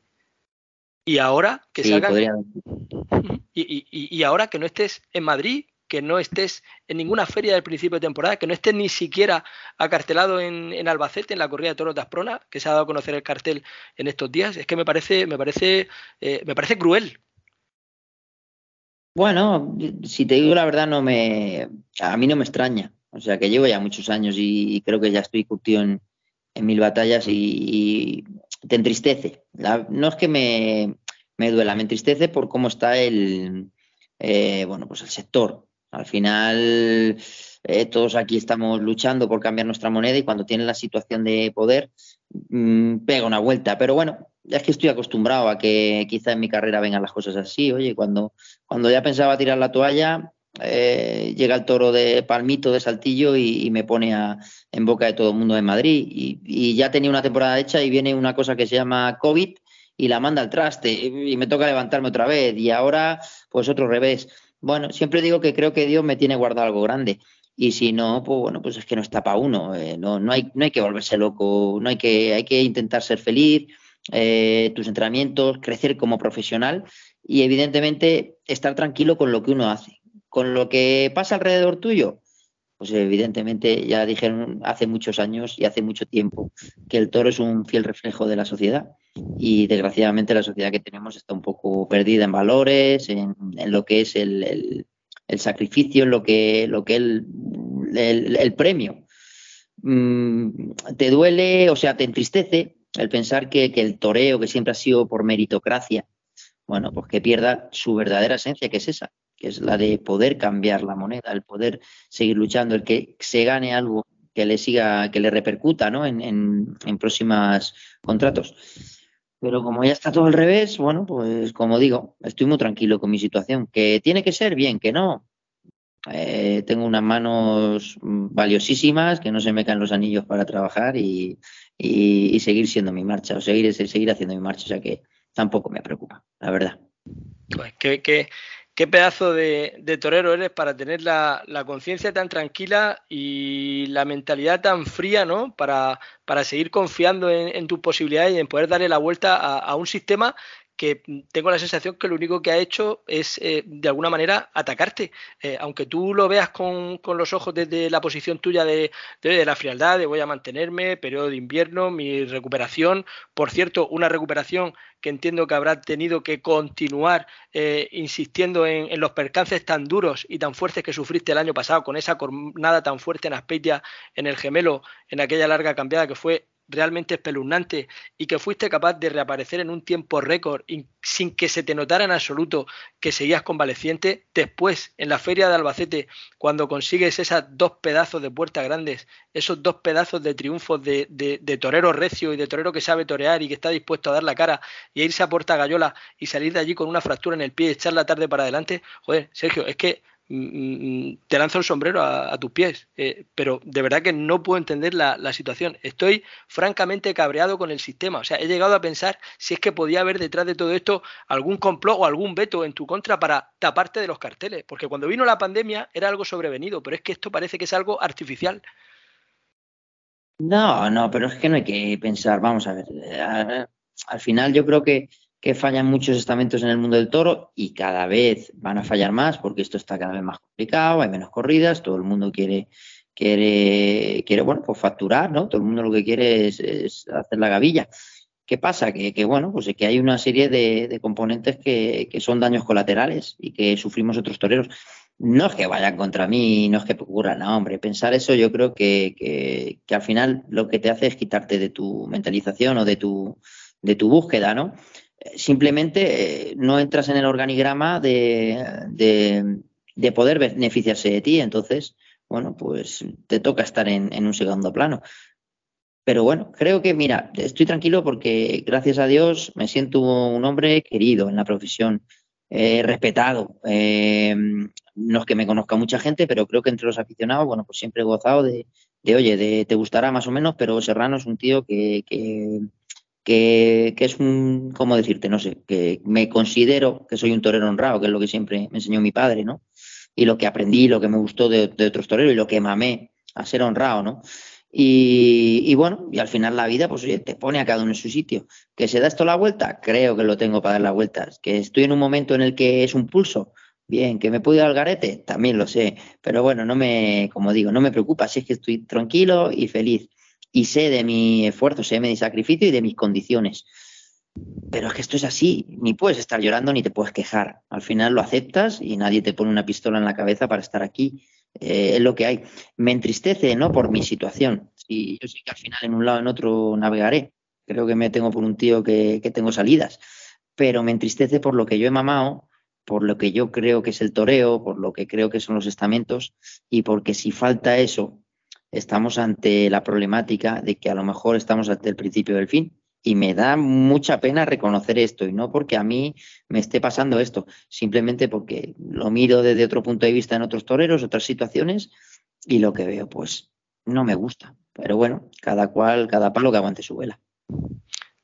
Speaker 2: Y ahora que
Speaker 7: sí,
Speaker 2: salgan. Y, y, y, ahora que no estés en Madrid, que no estés en ninguna feria del principio de temporada, que no estés ni siquiera acartelado en, en Albacete, en la corrida de toros de Asprona, que se ha dado a conocer el cartel en estos días, es que me parece, me parece, eh, me parece cruel,
Speaker 7: bueno, si te digo la verdad, no me, a mí no me extraña. O sea, que llevo ya muchos años y, creo que ya estoy curtido en, mil batallas y, y te entristece. La, no es que me, me, duela, me entristece por cómo está el, eh, bueno, pues el sector. Al final, eh, todos aquí estamos luchando por cambiar nuestra moneda y cuando tienes la situación de poder, mmm, pega una vuelta. Pero bueno, es que estoy acostumbrado a que quizá en mi carrera vengan las cosas así. Oye, cuando, cuando ya pensaba tirar la toalla, eh, llega el toro de Palmito de Saltillo y, me pone en boca de todo el mundo en Madrid. Y, y, ya tenía una temporada hecha y viene una cosa que se llama COVID y la manda al traste y me toca levantarme otra vez. Y ahora, pues otro revés. Bueno, siempre digo que creo que Dios me tiene guardado algo grande. Y si no, pues bueno, pues es que no está para uno. Eh, no, no, hay, no hay que volverse loco, no hay que, hay que intentar ser feliz eh, tus entrenamientos, crecer como profesional y evidentemente estar tranquilo con lo que uno hace. Con lo que pasa alrededor tuyo, pues evidentemente ya dijeron hace muchos años y hace mucho tiempo que el toro es un fiel reflejo de la sociedad y desgraciadamente la sociedad que tenemos está un poco perdida en valores, en, en lo que es el, el, el, sacrificio, en lo que, lo que el, el, el premio. Mm, te duele, o sea, te entristece el pensar que, que, el toreo, que siempre ha sido por meritocracia, bueno, pues que pierda su verdadera esencia, que es esa, que es la de poder cambiar la moneda, el poder seguir luchando, el que se gane algo que le siga, que le repercuta ¿no? en, en, en próximos contratos. Pero como ya está todo al revés, bueno, pues como digo, estoy muy tranquilo con mi situación. Que tiene que ser bien, que no. Eh, tengo unas manos valiosísimas, que no se me caen los anillos para trabajar y, y, y, seguir siendo mi marcha, o seguir, seguir haciendo mi marcha, o sea que tampoco me preocupa, la verdad.
Speaker 2: Pues qué, qué, qué pedazo de, torero eres para tener la, conciencia tan tranquila y la mentalidad tan fría, ¿no? Para, seguir confiando en, en, tus posibilidades y en poder darle la vuelta a un sistema que tengo la sensación que lo único que ha hecho es eh, de alguna manera atacarte. Eh, aunque tú lo veas con, con, los ojos desde la posición tuya de, de, de, la frialdad, de voy a mantenerme, periodo de invierno, mi recuperación. Por cierto, una recuperación que entiendo que habrá tenido que continuar eh, insistiendo en, en, los percances tan duros y tan fuertes que sufriste el año pasado, con esa jornada tan fuerte en Aspeitia, en el gemelo, en aquella larga cambiada que fue realmente espeluznante y que fuiste capaz de reaparecer en un tiempo récord sin que se te notara en absoluto que seguías convaleciente, después en la feria de Albacete, cuando consigues esas dos pedazos de puertas grandes, esos dos pedazos de triunfos de, de, torero recio y de torero que sabe torear y que está dispuesto a dar la cara y a irse a Puerta Gallola y salir de allí con una fractura en el pie y echar la tarde para adelante, joder, Sergio, es que te lanzo el sombrero a, tus pies, eh, pero de verdad que no puedo entender la, la, situación. Estoy francamente cabreado con el sistema. O sea, he llegado a pensar si es que podía haber detrás de todo esto algún complot o algún veto en tu contra para taparte de los carteles, porque cuando vino la pandemia era algo sobrevenido, pero es que esto parece que es algo artificial.
Speaker 7: No, no, pero es que no hay que pensar, vamos a ver. al final yo creo que, que fallan muchos estamentos en el mundo del toro y cada vez van a fallar más porque esto está cada vez más complicado, hay menos corridas, todo el mundo quiere, quiere, quiere bueno, pues facturar, ¿no? Todo el mundo lo que quiere es, hacer la gavilla. ¿Qué pasa? Que, que, bueno, pues que hay una serie de, componentes que, que, son daños colaterales y que sufrimos otros toreros. No es que vayan contra mí, no es que ocurra, no, hombre. Pensar eso yo creo que, que, al final lo que te hace es quitarte de tu mentalización o de tu, de tu búsqueda, ¿no? Simplemente eh, no entras en el organigrama de, de, poder beneficiarse de ti. Entonces, bueno, pues te toca estar en, un segundo plano. Pero bueno, creo que, mira, estoy tranquilo porque gracias a Dios me siento un hombre querido en la profesión, respetado. Eh, no es que me conozca mucha gente, pero creo que entre los aficionados, bueno, pues siempre he gozado de, de oye, de, te gustará más o menos, pero Serrano es un tío que que, es un, ¿cómo decirte? No sé, que me considero que soy un torero honrado, que es lo que siempre me enseñó mi padre, ¿no? Y lo que aprendí, lo que me gustó de, otros toreros y lo que mamé a ser honrado, ¿no? Y, bueno, y al final la vida, pues oye, te pone a cada uno en su sitio. ¿Que se da esto la vuelta? Creo que lo tengo para dar la vuelta. ¿Que estoy en un momento en el que es un pulso? Bien, ¿que me puedo ir al garete? También lo sé. Pero bueno, no me, como digo, no me preocupa, si es que estoy tranquilo y feliz y sé de mi esfuerzo, sé de mi sacrificio y de mis condiciones. Pero es que esto es así, ni puedes estar llorando ni te puedes quejar. Al final lo aceptas y nadie te pone una pistola en la cabeza para estar aquí. Eh, es lo que hay. Me entristece, ¿no? Por mi situación. Y yo sé que al final en un lado en otro navegaré. Creo que me tengo por un tío que, que tengo salidas. Pero me entristece por lo que yo he mamado, por lo que yo creo que es el toreo, por lo que creo que son los estamentos y porque si falta eso estamos ante la problemática de que a lo mejor estamos ante el principio del fin. Y me da mucha pena reconocer esto, y no porque a mí me esté pasando esto, simplemente porque lo miro desde otro punto de vista en otros toreros, otras situaciones, y lo que veo, pues no me gusta. Pero bueno, cada cual, cada palo que aguante su vela.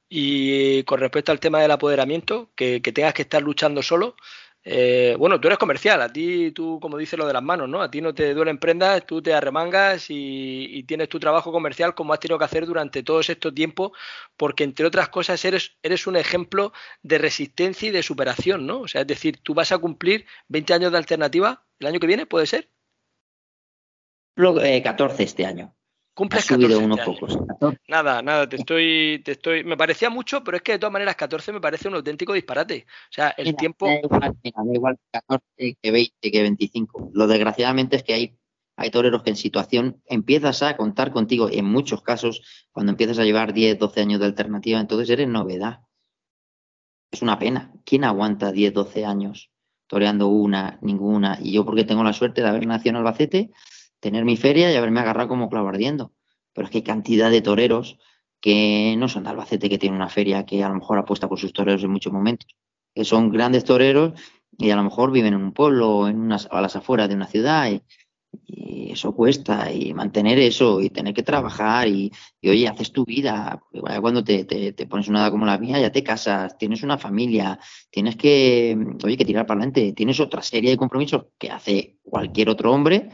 Speaker 2: Y con respecto al tema del apoderamiento, que, que tengas que estar luchando solo, eh, bueno, tú eres comercial, a ti, tú, como dices lo de las manos, ¿no? A ti no te duelen prendas, tú te arremangas y, tienes tu trabajo comercial como has tenido que hacer durante todos estos tiempos, porque entre otras cosas eres, eres un ejemplo de resistencia y de superación, ¿no? O sea, es decir, tú vas a cumplir 20 años de alternativa el año que viene, ¿puede ser?
Speaker 7: 14 eh, este año.
Speaker 2: Cumples 14 unos pocos. Nada, nada, te estoy, te estoy. Me parecía mucho, pero es que de todas maneras 14 me parece un auténtico disparate. O sea, el tiempo. Da
Speaker 7: igual, igual 14 que 20, que 25. Lo desgraciadamente es que hay, hay toreros que en situación empiezas a contar contigo, en muchos casos, cuando empiezas a llevar 10, 12 años de alternativa, entonces eres novedad. Es una pena. ¿Quién aguanta 10, 12 años toreando una, ninguna? Y yo, porque tengo la suerte de haber nacido en Albacete tener mi feria y haberme agarrado como clavo ardiendo. Pero es que hay cantidad de toreros que no son de Albacete, que tienen una feria que a lo mejor apuesta por sus toreros en muchos momentos, que son grandes toreros y a lo mejor viven en un pueblo o en unas, a las afueras de una ciudad y, eso cuesta y mantener eso y tener que trabajar y, oye, haces tu vida, cuando te, te, pones una edad como la mía ya te casas, tienes una familia, tienes que, oye, que tirar para adelante, tienes otra serie de compromisos que hace cualquier otro hombre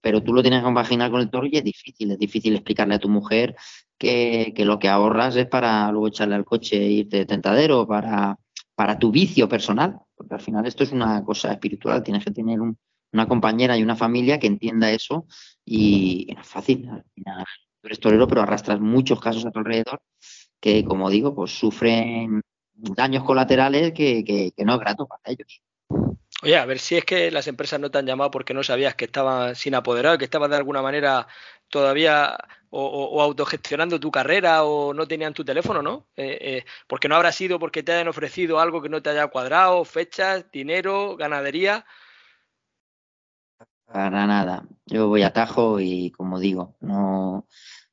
Speaker 7: pero tú lo tienes que compaginar con el toro y es difícil, es difícil explicarle a tu mujer que, lo que ahorras es para luego echarle al coche e irte de tentadero, para, para tu vicio personal, porque al final esto es una cosa espiritual, tienes que tener una compañera y una familia que entienda eso y, no es fácil, al final tú eres torero pero arrastras muchos casos a tu alrededor que, como digo, pues sufren daños colaterales que, que no es grato para ellos.
Speaker 2: Oye, a ver si es que las empresas no te han llamado porque no sabías que estaban sin apoderado, que estaban de alguna manera todavía o, autogestionando tu carrera o no tenían tu teléfono, ¿no? Eh, eh, porque no habrá sido porque te hayan ofrecido algo que no te haya cuadrado, fechas, dinero, ganadería.
Speaker 7: Para nada. Yo voy a tajo y, como digo, no,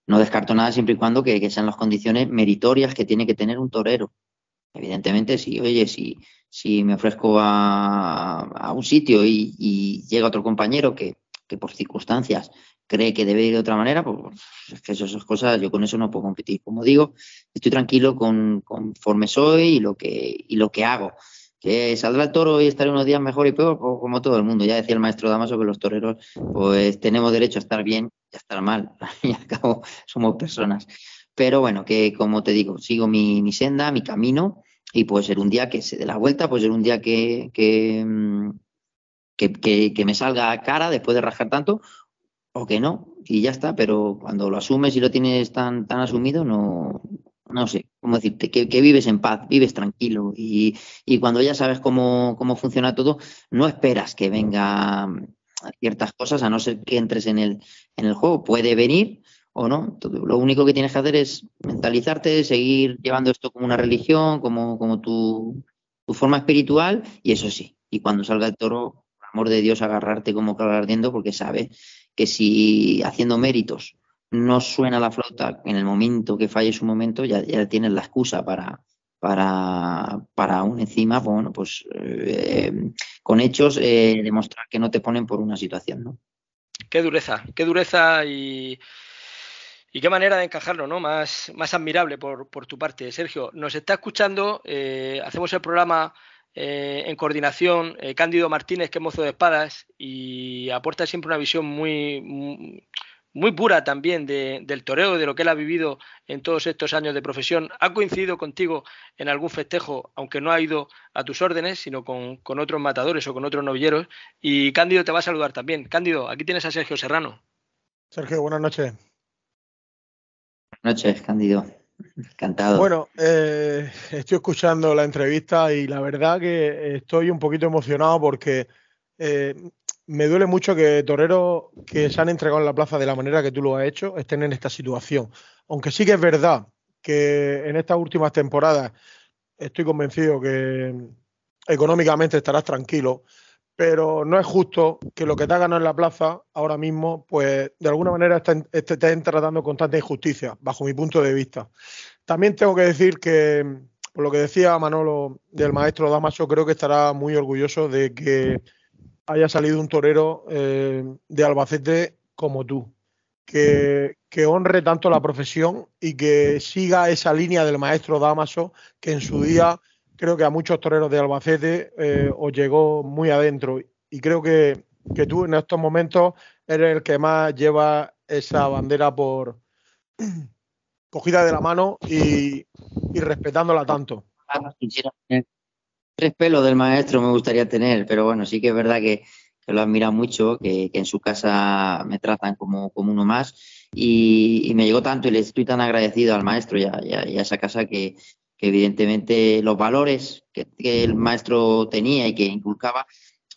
Speaker 7: descarto nada siempre y cuando que sean las condiciones meritorias que tiene que tener un torero. Evidentemente, si, oye, si, si me ofrezco a, un sitio y, llega otro compañero que, por circunstancias cree que debe ir de otra manera, pues es que esas cosas, yo con eso no puedo competir. Como digo, estoy tranquilo con, conforme soy y lo que, y lo que hago. Que saldrá el toro y estaré unos días mejor y peor, pues como todo el mundo. Ya decía el maestro Damaso que los toreros, pues tenemos derecho a estar bien y a estar mal. Y al cabo, somos personas. Pero bueno, que como te digo, sigo mi, mi senda, mi camino, y puede ser un día que se dé la vuelta, puede ser un día que, que, mm, que, que me salga cara después de rajar tanto, o que no, y ya está, pero cuando lo asumes y lo tienes tan, tan asumido, no, no sé, cómo decirte, que, que vives en paz, vives tranquilo y, y cuando ya sabes cómo, cómo, funciona todo, no esperas que venga ciertas cosas, a no ser que entres en el, en el juego, puede venir o no. Lo único que tienes que hacer es mentalizarte, seguir llevando esto como una religión, como, como tu, tu forma espiritual y eso sí, y cuando salga el toro, por amor de Dios, agarrarte como cabra ardiendo porque sabe que si haciendo méritos no suena la flauta en el momento que falle su momento, ya, ya tienes la excusa para, para, para aún encima, bueno, pues eh, con hechos eh, demostrar que no te ponen por una situación, ¿no?
Speaker 2: Qué dureza, qué dureza y, y qué manera de encajarlo, ¿no? Más, más admirable por, por tu parte. Sergio, nos está escuchando, eh, hacemos el programa eh, en coordinación, eh, Cándido Martínez, que es mozo de espadas, y aporta siempre una visión muy, muy, pura también de, del toreo, de lo que él ha vivido en todos estos años de profesión. Ha coincidido contigo en algún festejo, aunque no ha ido a tus órdenes, sino con, con otros matadores o con otros novilleros. Y Cándido te va a saludar también. Cándido, aquí tienes a Sergio Serrano.
Speaker 3: Sergio, buenas noches.
Speaker 7: Noches, Cándido. Encantado.
Speaker 3: Bueno, eh, estoy escuchando la entrevista y la verdad que estoy un poquito emocionado porque eh, me duele mucho que toreros que se han entregado en la plaza de la manera que tú lo has hecho estén en esta situación. Aunque sí que es verdad que en estas últimas temporadas estoy convencido que económicamente estarás tranquilo, pero no es justo que lo que te ha ganado en la plaza ahora mismo, pues de alguna manera estén, estén tratando con tanta injusticia, bajo mi punto de vista. También tengo que decir que, por lo que decía Manolo del maestro Damaso, creo que estará muy orgulloso de que haya salido un torero eh, de Albacete como tú, que, que, honre tanto la profesión y que siga esa línea del maestro Damaso, que en su día creo que a muchos toreros de Albacete eh, os llegó muy adentro. Y creo que, que, tú en estos momentos eres el que más lleva esa bandera por cogida de la mano y, y respetándola tanto.
Speaker 7: Tres pelos del maestro me gustaría tener, pero bueno, sí que es verdad que, que lo admira mucho, que, en su casa me tratan como, como uno más y, y, me llegó tanto y le estoy tan agradecido al maestro y a, y a esa casa que, que evidentemente los valores que, que, el maestro tenía y que inculcaba,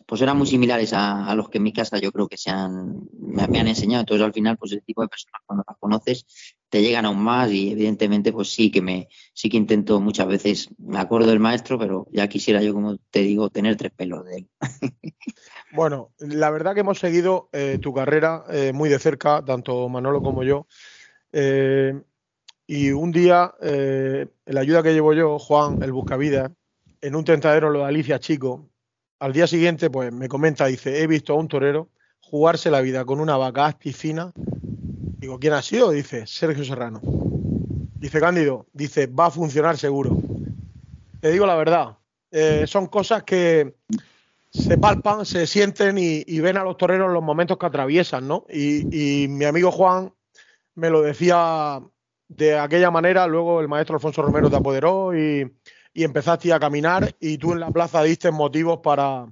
Speaker 7: pues eran muy similares a, a los que en mi casa yo creo que se han, me, me, han enseñado. Entonces al final, pues el tipo de personas cuando las conoces te llegan aún más y evidentemente pues sí que me, sí que intento muchas veces, me acuerdo del maestro, pero ya quisiera yo, como te digo, tener tres pelos de él.
Speaker 3: bueno, la verdad que hemos seguido eh, tu carrera eh, muy de cerca, tanto Manolo como yo. Eh, y un día, eh, la ayuda que llevo yo, Juan, el Buscavida, en un tentadero lo de Alicia Chico, al día siguiente, pues me comenta, dice, he visto a un torero jugarse la vida con una vaca fina. Digo, ¿quién ha sido? Dice, Sergio Serrano. Dice Cándido, dice, va a funcionar seguro. Te digo la verdad, eh, son cosas que se palpan, se sienten y, ven a los toreros los momentos que atraviesan, ¿no? Y mi amigo Juan me lo decía de aquella manera, luego el maestro Alfonso Romero te apoderó y, y, empezaste a caminar y tú en la plaza diste motivos para,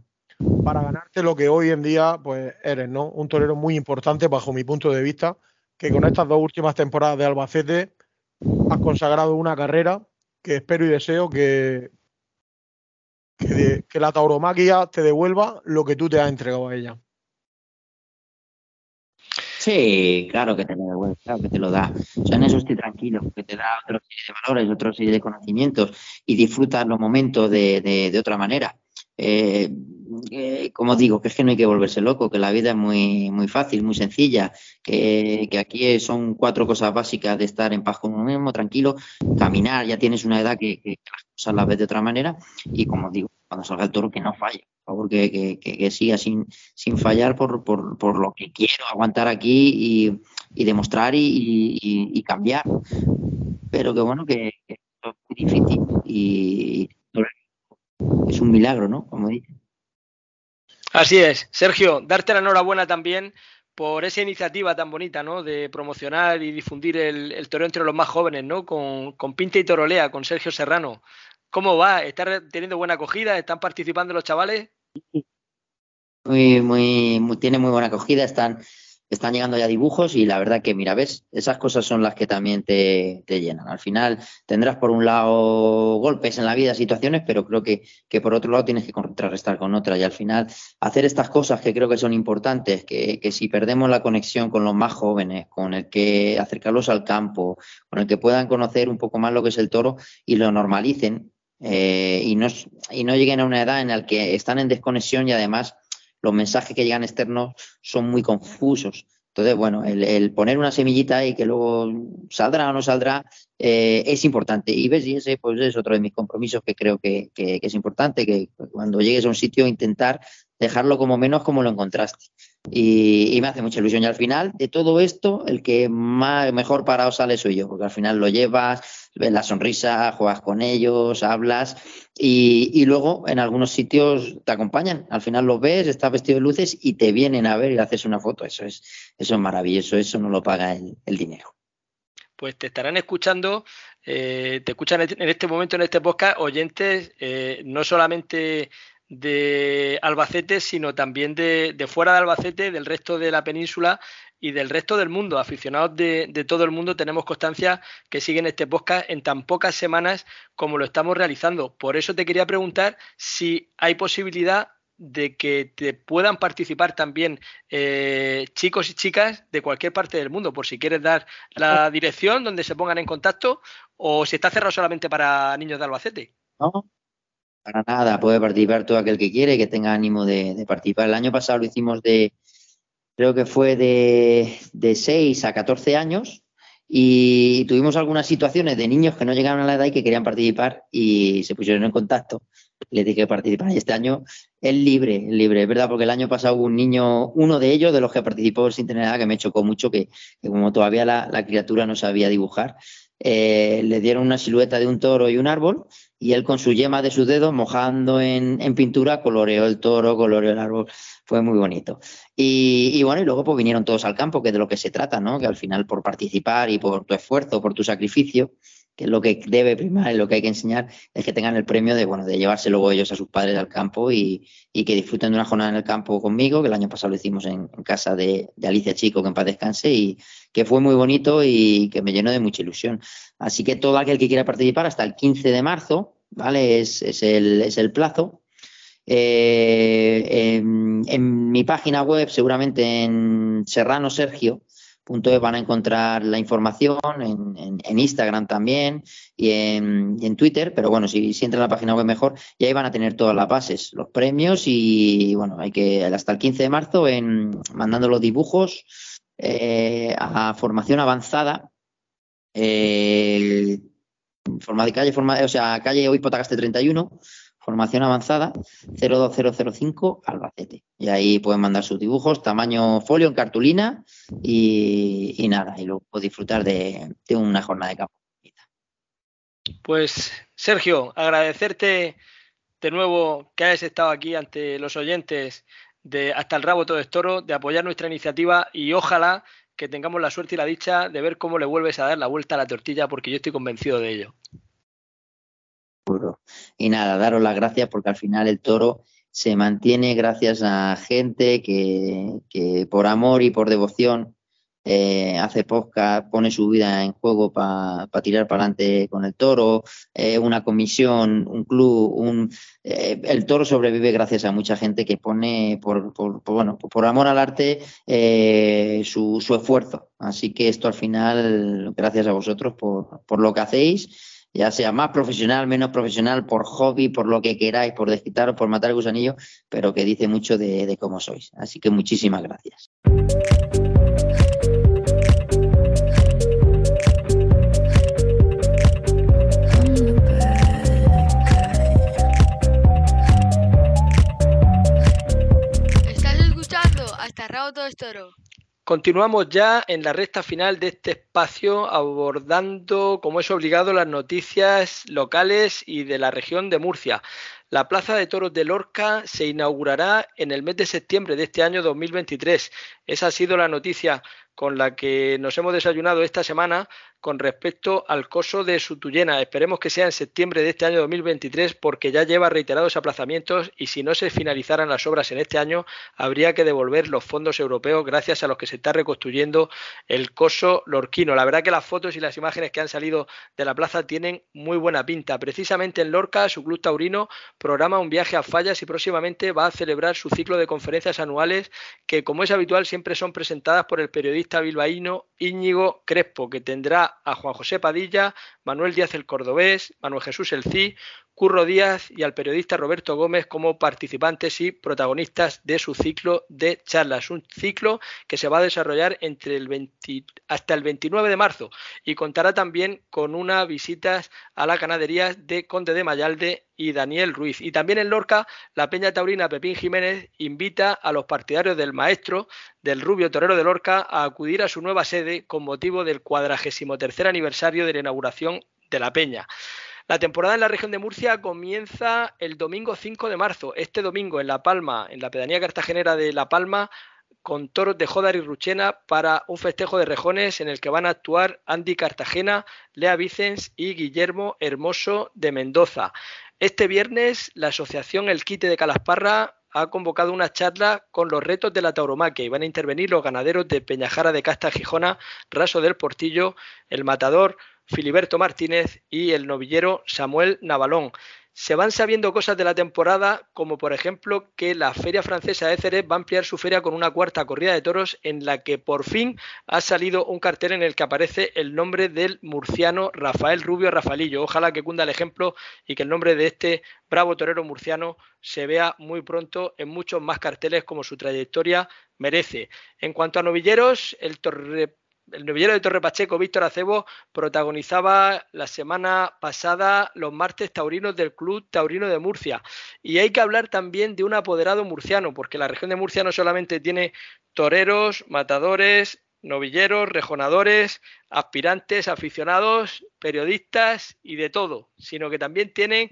Speaker 3: para ganarte lo que hoy en día pues eres, ¿no? Un torero muy importante bajo mi punto de vista, que con estas dos últimas temporadas de Albacete has consagrado una carrera que espero y deseo que, que, que la tauromaquia te devuelva lo que tú te has entregado a ella.
Speaker 7: Sí, claro que te lo devuelve, claro que te lo da. O sea, en eso estoy tranquilo, que te da otra serie de valores, otra serie de conocimientos y disfrutas los momentos de, de, de otra manera. Eh, eh, como digo, que es que no hay que volverse loco, que la vida es muy, muy fácil, muy sencilla, que, que, aquí son cuatro cosas básicas de estar en paz con uno mismo, tranquilo, caminar, ya tienes una edad que, que las cosas las ves de otra manera y como digo, cuando salga el toro que no falle, por favor, que, que, siga sin, sin fallar por, por, por, lo que quiero aguantar aquí y, y demostrar y, y, y, cambiar. Pero que bueno, que es muy difícil y es un milagro, ¿no? Como.
Speaker 2: Así es. Sergio, darte la enhorabuena también por esa iniciativa tan bonita, ¿no? De promocionar y difundir el, el toreo entre los más jóvenes, ¿no? Con, con Pinta y Torolea, con Sergio Serrano. ¿Cómo va? ¿Está teniendo buena acogida? ¿Están participando los chavales?
Speaker 7: Muy, muy, muy, tiene muy buena acogida. Están están llegando ya dibujos y la verdad que, mira, ves, esas cosas son las que también te, llenan. Al final tendrás por un lado golpes en la vida, situaciones, pero creo que, que, por otro lado tienes que contrarrestar con otras y al final hacer estas cosas que creo que son importantes, que, que si perdemos la conexión con los más jóvenes, con el que acercarlos al campo, con el que puedan conocer un poco más lo que es el toro y lo normalicen, eh, y, no, y no lleguen a una edad en la que están en desconexión y además los mensajes que llegan externos son muy confusos. Entonces, bueno, el, poner una semillita y que luego saldrá o no saldrá eh, es importante. Y ves, y ese pues, es otro de mis compromisos que creo que, es importante, que cuando llegues a un sitio intentar dejarlo como menos como lo encontraste. Y, me hace mucha ilusión. Y al final de todo esto, el que más, mejor parado sale soy yo, porque al final lo llevas, ves la sonrisa, juegas con ellos, hablas y, luego en algunos sitios te acompañan. Al final los ves, estás vestido de luces y te vienen a ver y haces una foto. Eso es, eso es maravilloso, eso no lo paga el, dinero.
Speaker 2: Pues te estarán escuchando, eh, te escuchan en este momento en este podcast oyentes, eh, no solamente de Albacete, sino también de, fuera de Albacete, del resto de la península y del resto del mundo. Aficionados de, todo el mundo tenemos constancia que siguen este podcast en tan pocas semanas como lo estamos realizando. Por eso te quería preguntar si hay posibilidad de que te puedan participar también eh, chicos y chicas de cualquier parte del mundo, por si quieres dar la dirección donde se pongan en contacto o si está cerrado solamente para niños de Albacete.
Speaker 7: No, para nada, puede participar todo aquel que quiere, que tenga ánimo de, participar. El año pasado lo hicimos de, creo que fue de, de 6 a 14 años y tuvimos algunas situaciones de niños que no llegaron a la edad y que querían participar y se pusieron en contacto. Les dije que participar y este año es libre, libre, es verdad, porque el año pasado hubo un niño, uno de ellos, de los que participó sin tener edad, que me chocó mucho, que, como todavía la, criatura no sabía dibujar, eh, le dieron una silueta de un toro y un árbol y él con su yema de sus dedos mojando en, pintura coloreó el toro, coloreó el árbol, fue muy bonito. Y, bueno, y luego pues vinieron todos al campo, que es de lo que se trata, ¿no? Que al final por participar y por tu esfuerzo, por tu sacrificio, que es lo que debe primar y lo que hay que enseñar, es que tengan el premio de, bueno, de llevarse luego ellos a sus padres al campo y, que disfruten de una jornada en el campo conmigo, que el año pasado lo hicimos en, casa de, Alicia Chico, que en paz descanse, y que fue muy bonito y que me llenó de mucha ilusión. Así que todo aquel que quiera participar hasta el 15 de marzo, ¿vale? Es, el, es el plazo. Eh, en, mi página web, seguramente en Serrano Sergio, Punto van a encontrar la información en, Instagram también y en, Twitter, pero bueno, si, si entran a la página web mejor, y ahí van a tener todas las bases, los premios y bueno, hay que hasta el 15 de marzo en, mandando los dibujos eh, a formación avanzada. Eh, forma de calle, forma, o sea, calle Obispo Tagaste 31, formación avanzada 02005 Albacete. Y ahí pueden mandar sus dibujos, tamaño folio en cartulina y, nada, y luego disfrutar de, una jornada de campo.
Speaker 2: Pues Sergio, agradecerte de nuevo que hayas estado aquí ante los oyentes de Hasta el Rabo Todo es Toro, de apoyar nuestra iniciativa y ojalá que tengamos la suerte y la dicha de ver cómo le vuelves a dar la vuelta a la tortilla porque yo estoy convencido de ello.
Speaker 7: Y nada, daros las gracias porque al final el toro se mantiene gracias a gente que, por amor y por devoción eh, hace podcast, pone su vida en juego para tirar para adelante con el toro, eh, una comisión, un club, un, eh, el toro sobrevive gracias a mucha gente que pone por, bueno, por amor al arte su, su, esfuerzo. Así que esto al final, gracias a vosotros por, por lo que hacéis ya sea más profesional, menos profesional, por hobby, por lo que queráis, por desquitaros, por matar el gusanillo, pero que dice mucho de, cómo sois. Así que muchísimas gracias.
Speaker 1: Estás escuchando hasta Rabo Todo Toro.
Speaker 2: Continuamos ya en la recta final de este espacio abordando, como es obligado, las noticias locales y de la región de Murcia. La Plaza de Toros de Lorca se inaugurará en el mes de septiembre de este año 2023. Esa ha sido la noticia con la que nos hemos desayunado esta semana con respecto al coso de Sutuyena. Esperemos que sea en septiembre de este año 2023 porque ya lleva reiterados aplazamientos y si no se finalizaran las obras en este año habría que devolver los fondos europeos gracias a los que se está reconstruyendo el coso lorquino. La verdad que las fotos y las imágenes que han salido de la plaza tienen muy buena pinta. Precisamente en Lorca, su club taurino programa un viaje a Fallas y próximamente va a celebrar su ciclo de conferencias anuales que, como es habitual, siempre son presentadas por el periodista bilbaíno Íñigo Crespo, que tendrá a Juan José Padilla, Manuel Díaz el Cordobés, Manuel Jesús el Cí, Curro Díaz y al periodista Roberto Gómez como participantes y protagonistas de su ciclo de charlas. Un ciclo que se va a desarrollar entre el 20, hasta el 29 de marzo y contará también con una visita a la ganadería de Conde de Mayalde y Daniel Ruiz. Y también en Lorca, la Peña Taurina Pepín Jiménez invita a los partidarios del maestro del Rubio Torero de Lorca a acudir a su nueva sede con motivo del cuadragésimo tercer aniversario de la inauguración de la Peña. La temporada en la región de Murcia comienza el domingo 5 de marzo. Este domingo en La Palma, en la pedanía cartagenera de La Palma, con toros de Jodar y Ruchena para un festejo de rejones en el que van a actuar Andy Cartagena, Lea Vicens y Guillermo Hermoso de Mendoza. Este viernes la asociación El Quite de Calasparra ha convocado una charla con los retos de la tauromaquia y van a intervenir los ganaderos de Peñajara de Casta Gijona, Raso del Portillo, El Matador, Filiberto Martínez y el novillero Samuel Navalón. Se van sabiendo cosas de la temporada, como por ejemplo que la Feria Francesa de Ceres va a ampliar su feria con una cuarta corrida de toros en la que por fin ha salido un cartel en el que aparece el nombre del murciano Rafael Rubio Rafaelillo. Ojalá que cunda el ejemplo y que el nombre de este bravo torero murciano se vea muy pronto en muchos más carteles como su trayectoria merece. En cuanto a novilleros, el torre el novillero de Torre Pacheco, Víctor Acebo, protagonizaba la semana pasada los martes taurinos del Club Taurino de Murcia. Y hay que hablar también de un apoderado murciano, porque la región de Murcia no solamente tiene toreros, matadores, novilleros, rejonadores, aspirantes, aficionados, periodistas y de todo, sino que también tienen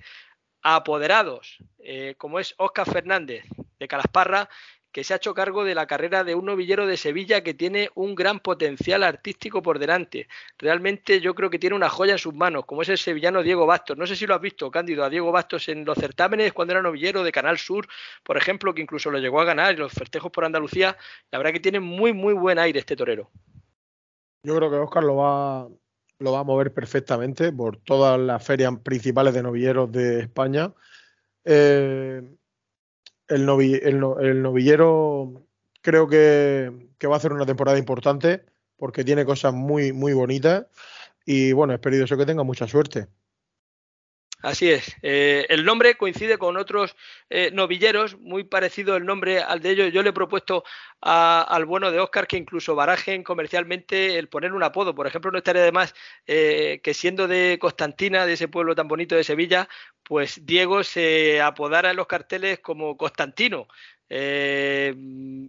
Speaker 2: apoderados, eh, como es Óscar Fernández de Calasparra, que se ha hecho cargo de la carrera de un novillero de Sevilla que tiene un gran potencial artístico por delante. Realmente yo creo que tiene una joya en sus manos, como es el sevillano Diego Bastos. No sé si lo has visto, Cándido, a Diego Bastos en los certámenes cuando era novillero de Canal Sur, por ejemplo, que incluso lo llegó a ganar, y los festejos por Andalucía. La verdad que tiene muy, muy buen aire este torero.
Speaker 3: Yo creo que Oscar lo va, lo va a mover perfectamente por todas las ferias principales de novilleros de España. Eh, el, novillero creo que, va a hacer una temporada importante porque tiene cosas muy, muy bonitas y bueno, espero eso que tenga mucha suerte.
Speaker 2: Así es. Eh, el nombre coincide con otros eh, novilleros, muy parecido el nombre al de ellos. Yo le he propuesto al bueno de Oscar que incluso barajen comercialmente el poner un apodo. Por ejemplo, no estaría de más eh, que siendo de Constantina, de ese pueblo tan bonito de Sevilla, pues Diego se apodara en los carteles como Constantino. Eh,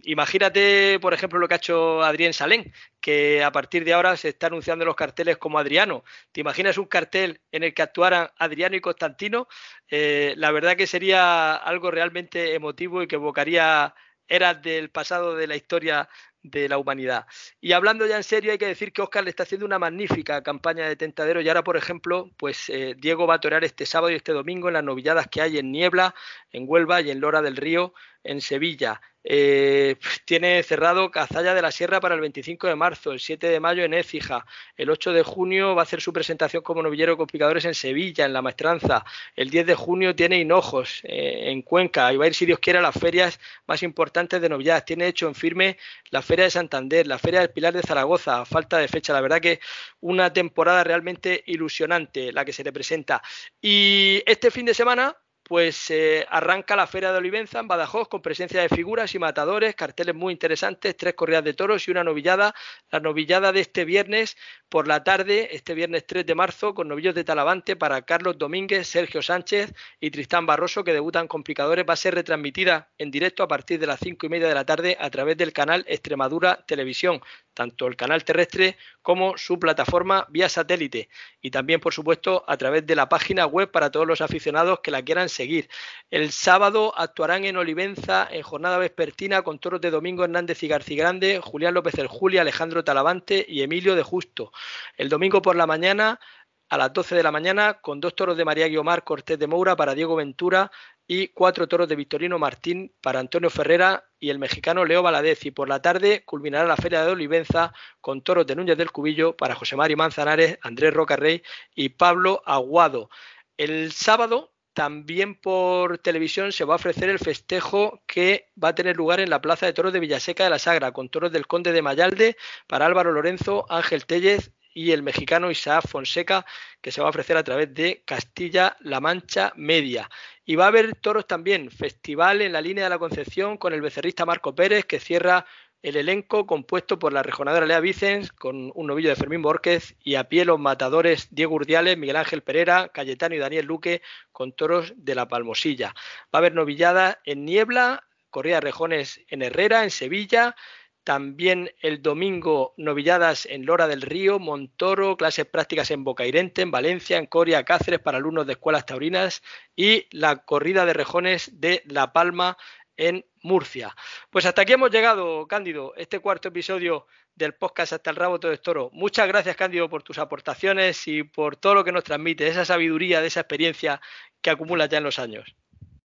Speaker 2: imagínate, por ejemplo, lo que ha hecho Adrián Salén, que a partir de ahora se está anunciando en los carteles como Adriano. ¿Te imaginas un cartel en el que actuaran Adriano y Constantino? Eh, la verdad que sería algo realmente emotivo y que evocaría eras del pasado de la historia de la humanidad. Y hablando ya en serio, hay que decir que Oscar le está haciendo una magnífica campaña de tentadero y ahora, por ejemplo, pues eh, Diego va a torear este sábado y este domingo en las novilladas que hay en Niebla, en Huelva y en Lora del Río, en Sevilla. Eh, tiene cerrado Cazalla de la Sierra para el 25 de marzo, el 7 de mayo en Écija, el 8 de junio va a hacer su presentación como novillero con picadores en Sevilla, en La Maestranza, el 10 de junio tiene Hinojos eh, en Cuenca y va a ir, si Dios quiere, a las ferias más importantes de novilladas. Tiene hecho en firme la Feria de Santander, la Feria del Pilar de Zaragoza, falta de fecha. La verdad que una temporada realmente ilusionante la que se le presenta. Y este fin de semana pues eh, arranca la Feria de Olivenza en Badajoz con presencia de figuras y matadores, carteles muy interesantes, tres corridas de toros y una novillada. La novillada de este viernes por la tarde, este viernes 3 de marzo, con novillos de Talavante para Carlos Domínguez, Sergio Sánchez y Tristán Barroso, que debutan con picadores. Va a ser retransmitida en directo a partir de las cinco y media de la tarde a través del canal Extremadura Televisión tanto el canal terrestre como su plataforma vía satélite y también, por supuesto, a través de la página web para todos los aficionados que la quieran seguir. El sábado actuarán en Olivenza en jornada vespertina con toros de Domingo Hernández y García Grande, Julián López el Julia, Alejandro Talavante y Emilio de Justo. El domingo por la mañana a las 12 de la mañana con dos toros de María Guiomar Cortés de Moura para Diego Ventura y cuatro toros de Victorino Martín para Antonio Ferrera y el mexicano Leo Valadez. Y por la tarde culminará la Feria de Olivenza con toros de Núñez del Cubillo para José Mario Manzanares, Andrés Rocarrey y Pablo Aguado. El sábado también por televisión se va a ofrecer el festejo que va a tener lugar en la Plaza de Toros de Villaseca de la Sagra, con toros del Conde de Mayalde para Álvaro Lorenzo, Ángel Tellez y el mexicano Isaac Fonseca, que se va a ofrecer a través de Castilla-La Mancha Media. Y va a haber toros también, festival en la línea de la Concepción con el becerrista Marco Pérez, que cierra el elenco compuesto por la rejonadora Lea Vicens, con un novillo de Fermín Borquez, y a pie los matadores Diego Urdiales, Miguel Ángel Pereira, Cayetano y Daniel Luque, con toros de la Palmosilla. Va a haber novillada en Niebla, corrida de rejones en Herrera, en Sevilla, también el domingo novilladas en Lora del Río, Montoro, clases prácticas en Bocairente, en Valencia, en Coria, Cáceres para alumnos de escuelas taurinas y la corrida de rejones de La Palma en Murcia. Pues hasta aquí hemos llegado, Cándido, este cuarto episodio del podcast Hasta el Rabo Todo es Toro. Muchas gracias, Cándido, por tus aportaciones y por todo lo que nos transmite, esa sabiduría, de esa experiencia que acumulas ya en los años.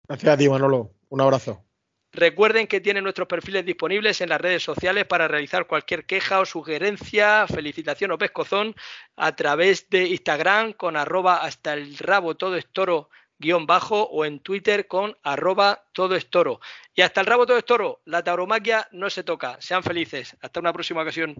Speaker 3: Gracias a Manolo. Un abrazo.
Speaker 2: Recuerden que tienen nuestros perfiles disponibles en las redes sociales para realizar cualquier queja o sugerencia, felicitación o pescozón a través de Instagram con arroba hasta el rabo todo es toro guion bajo o en Twitter con arroba todo es toro. Y hasta el rabo todo es toro, la tauromaquia no se toca. Sean felices. Hasta una próxima ocasión.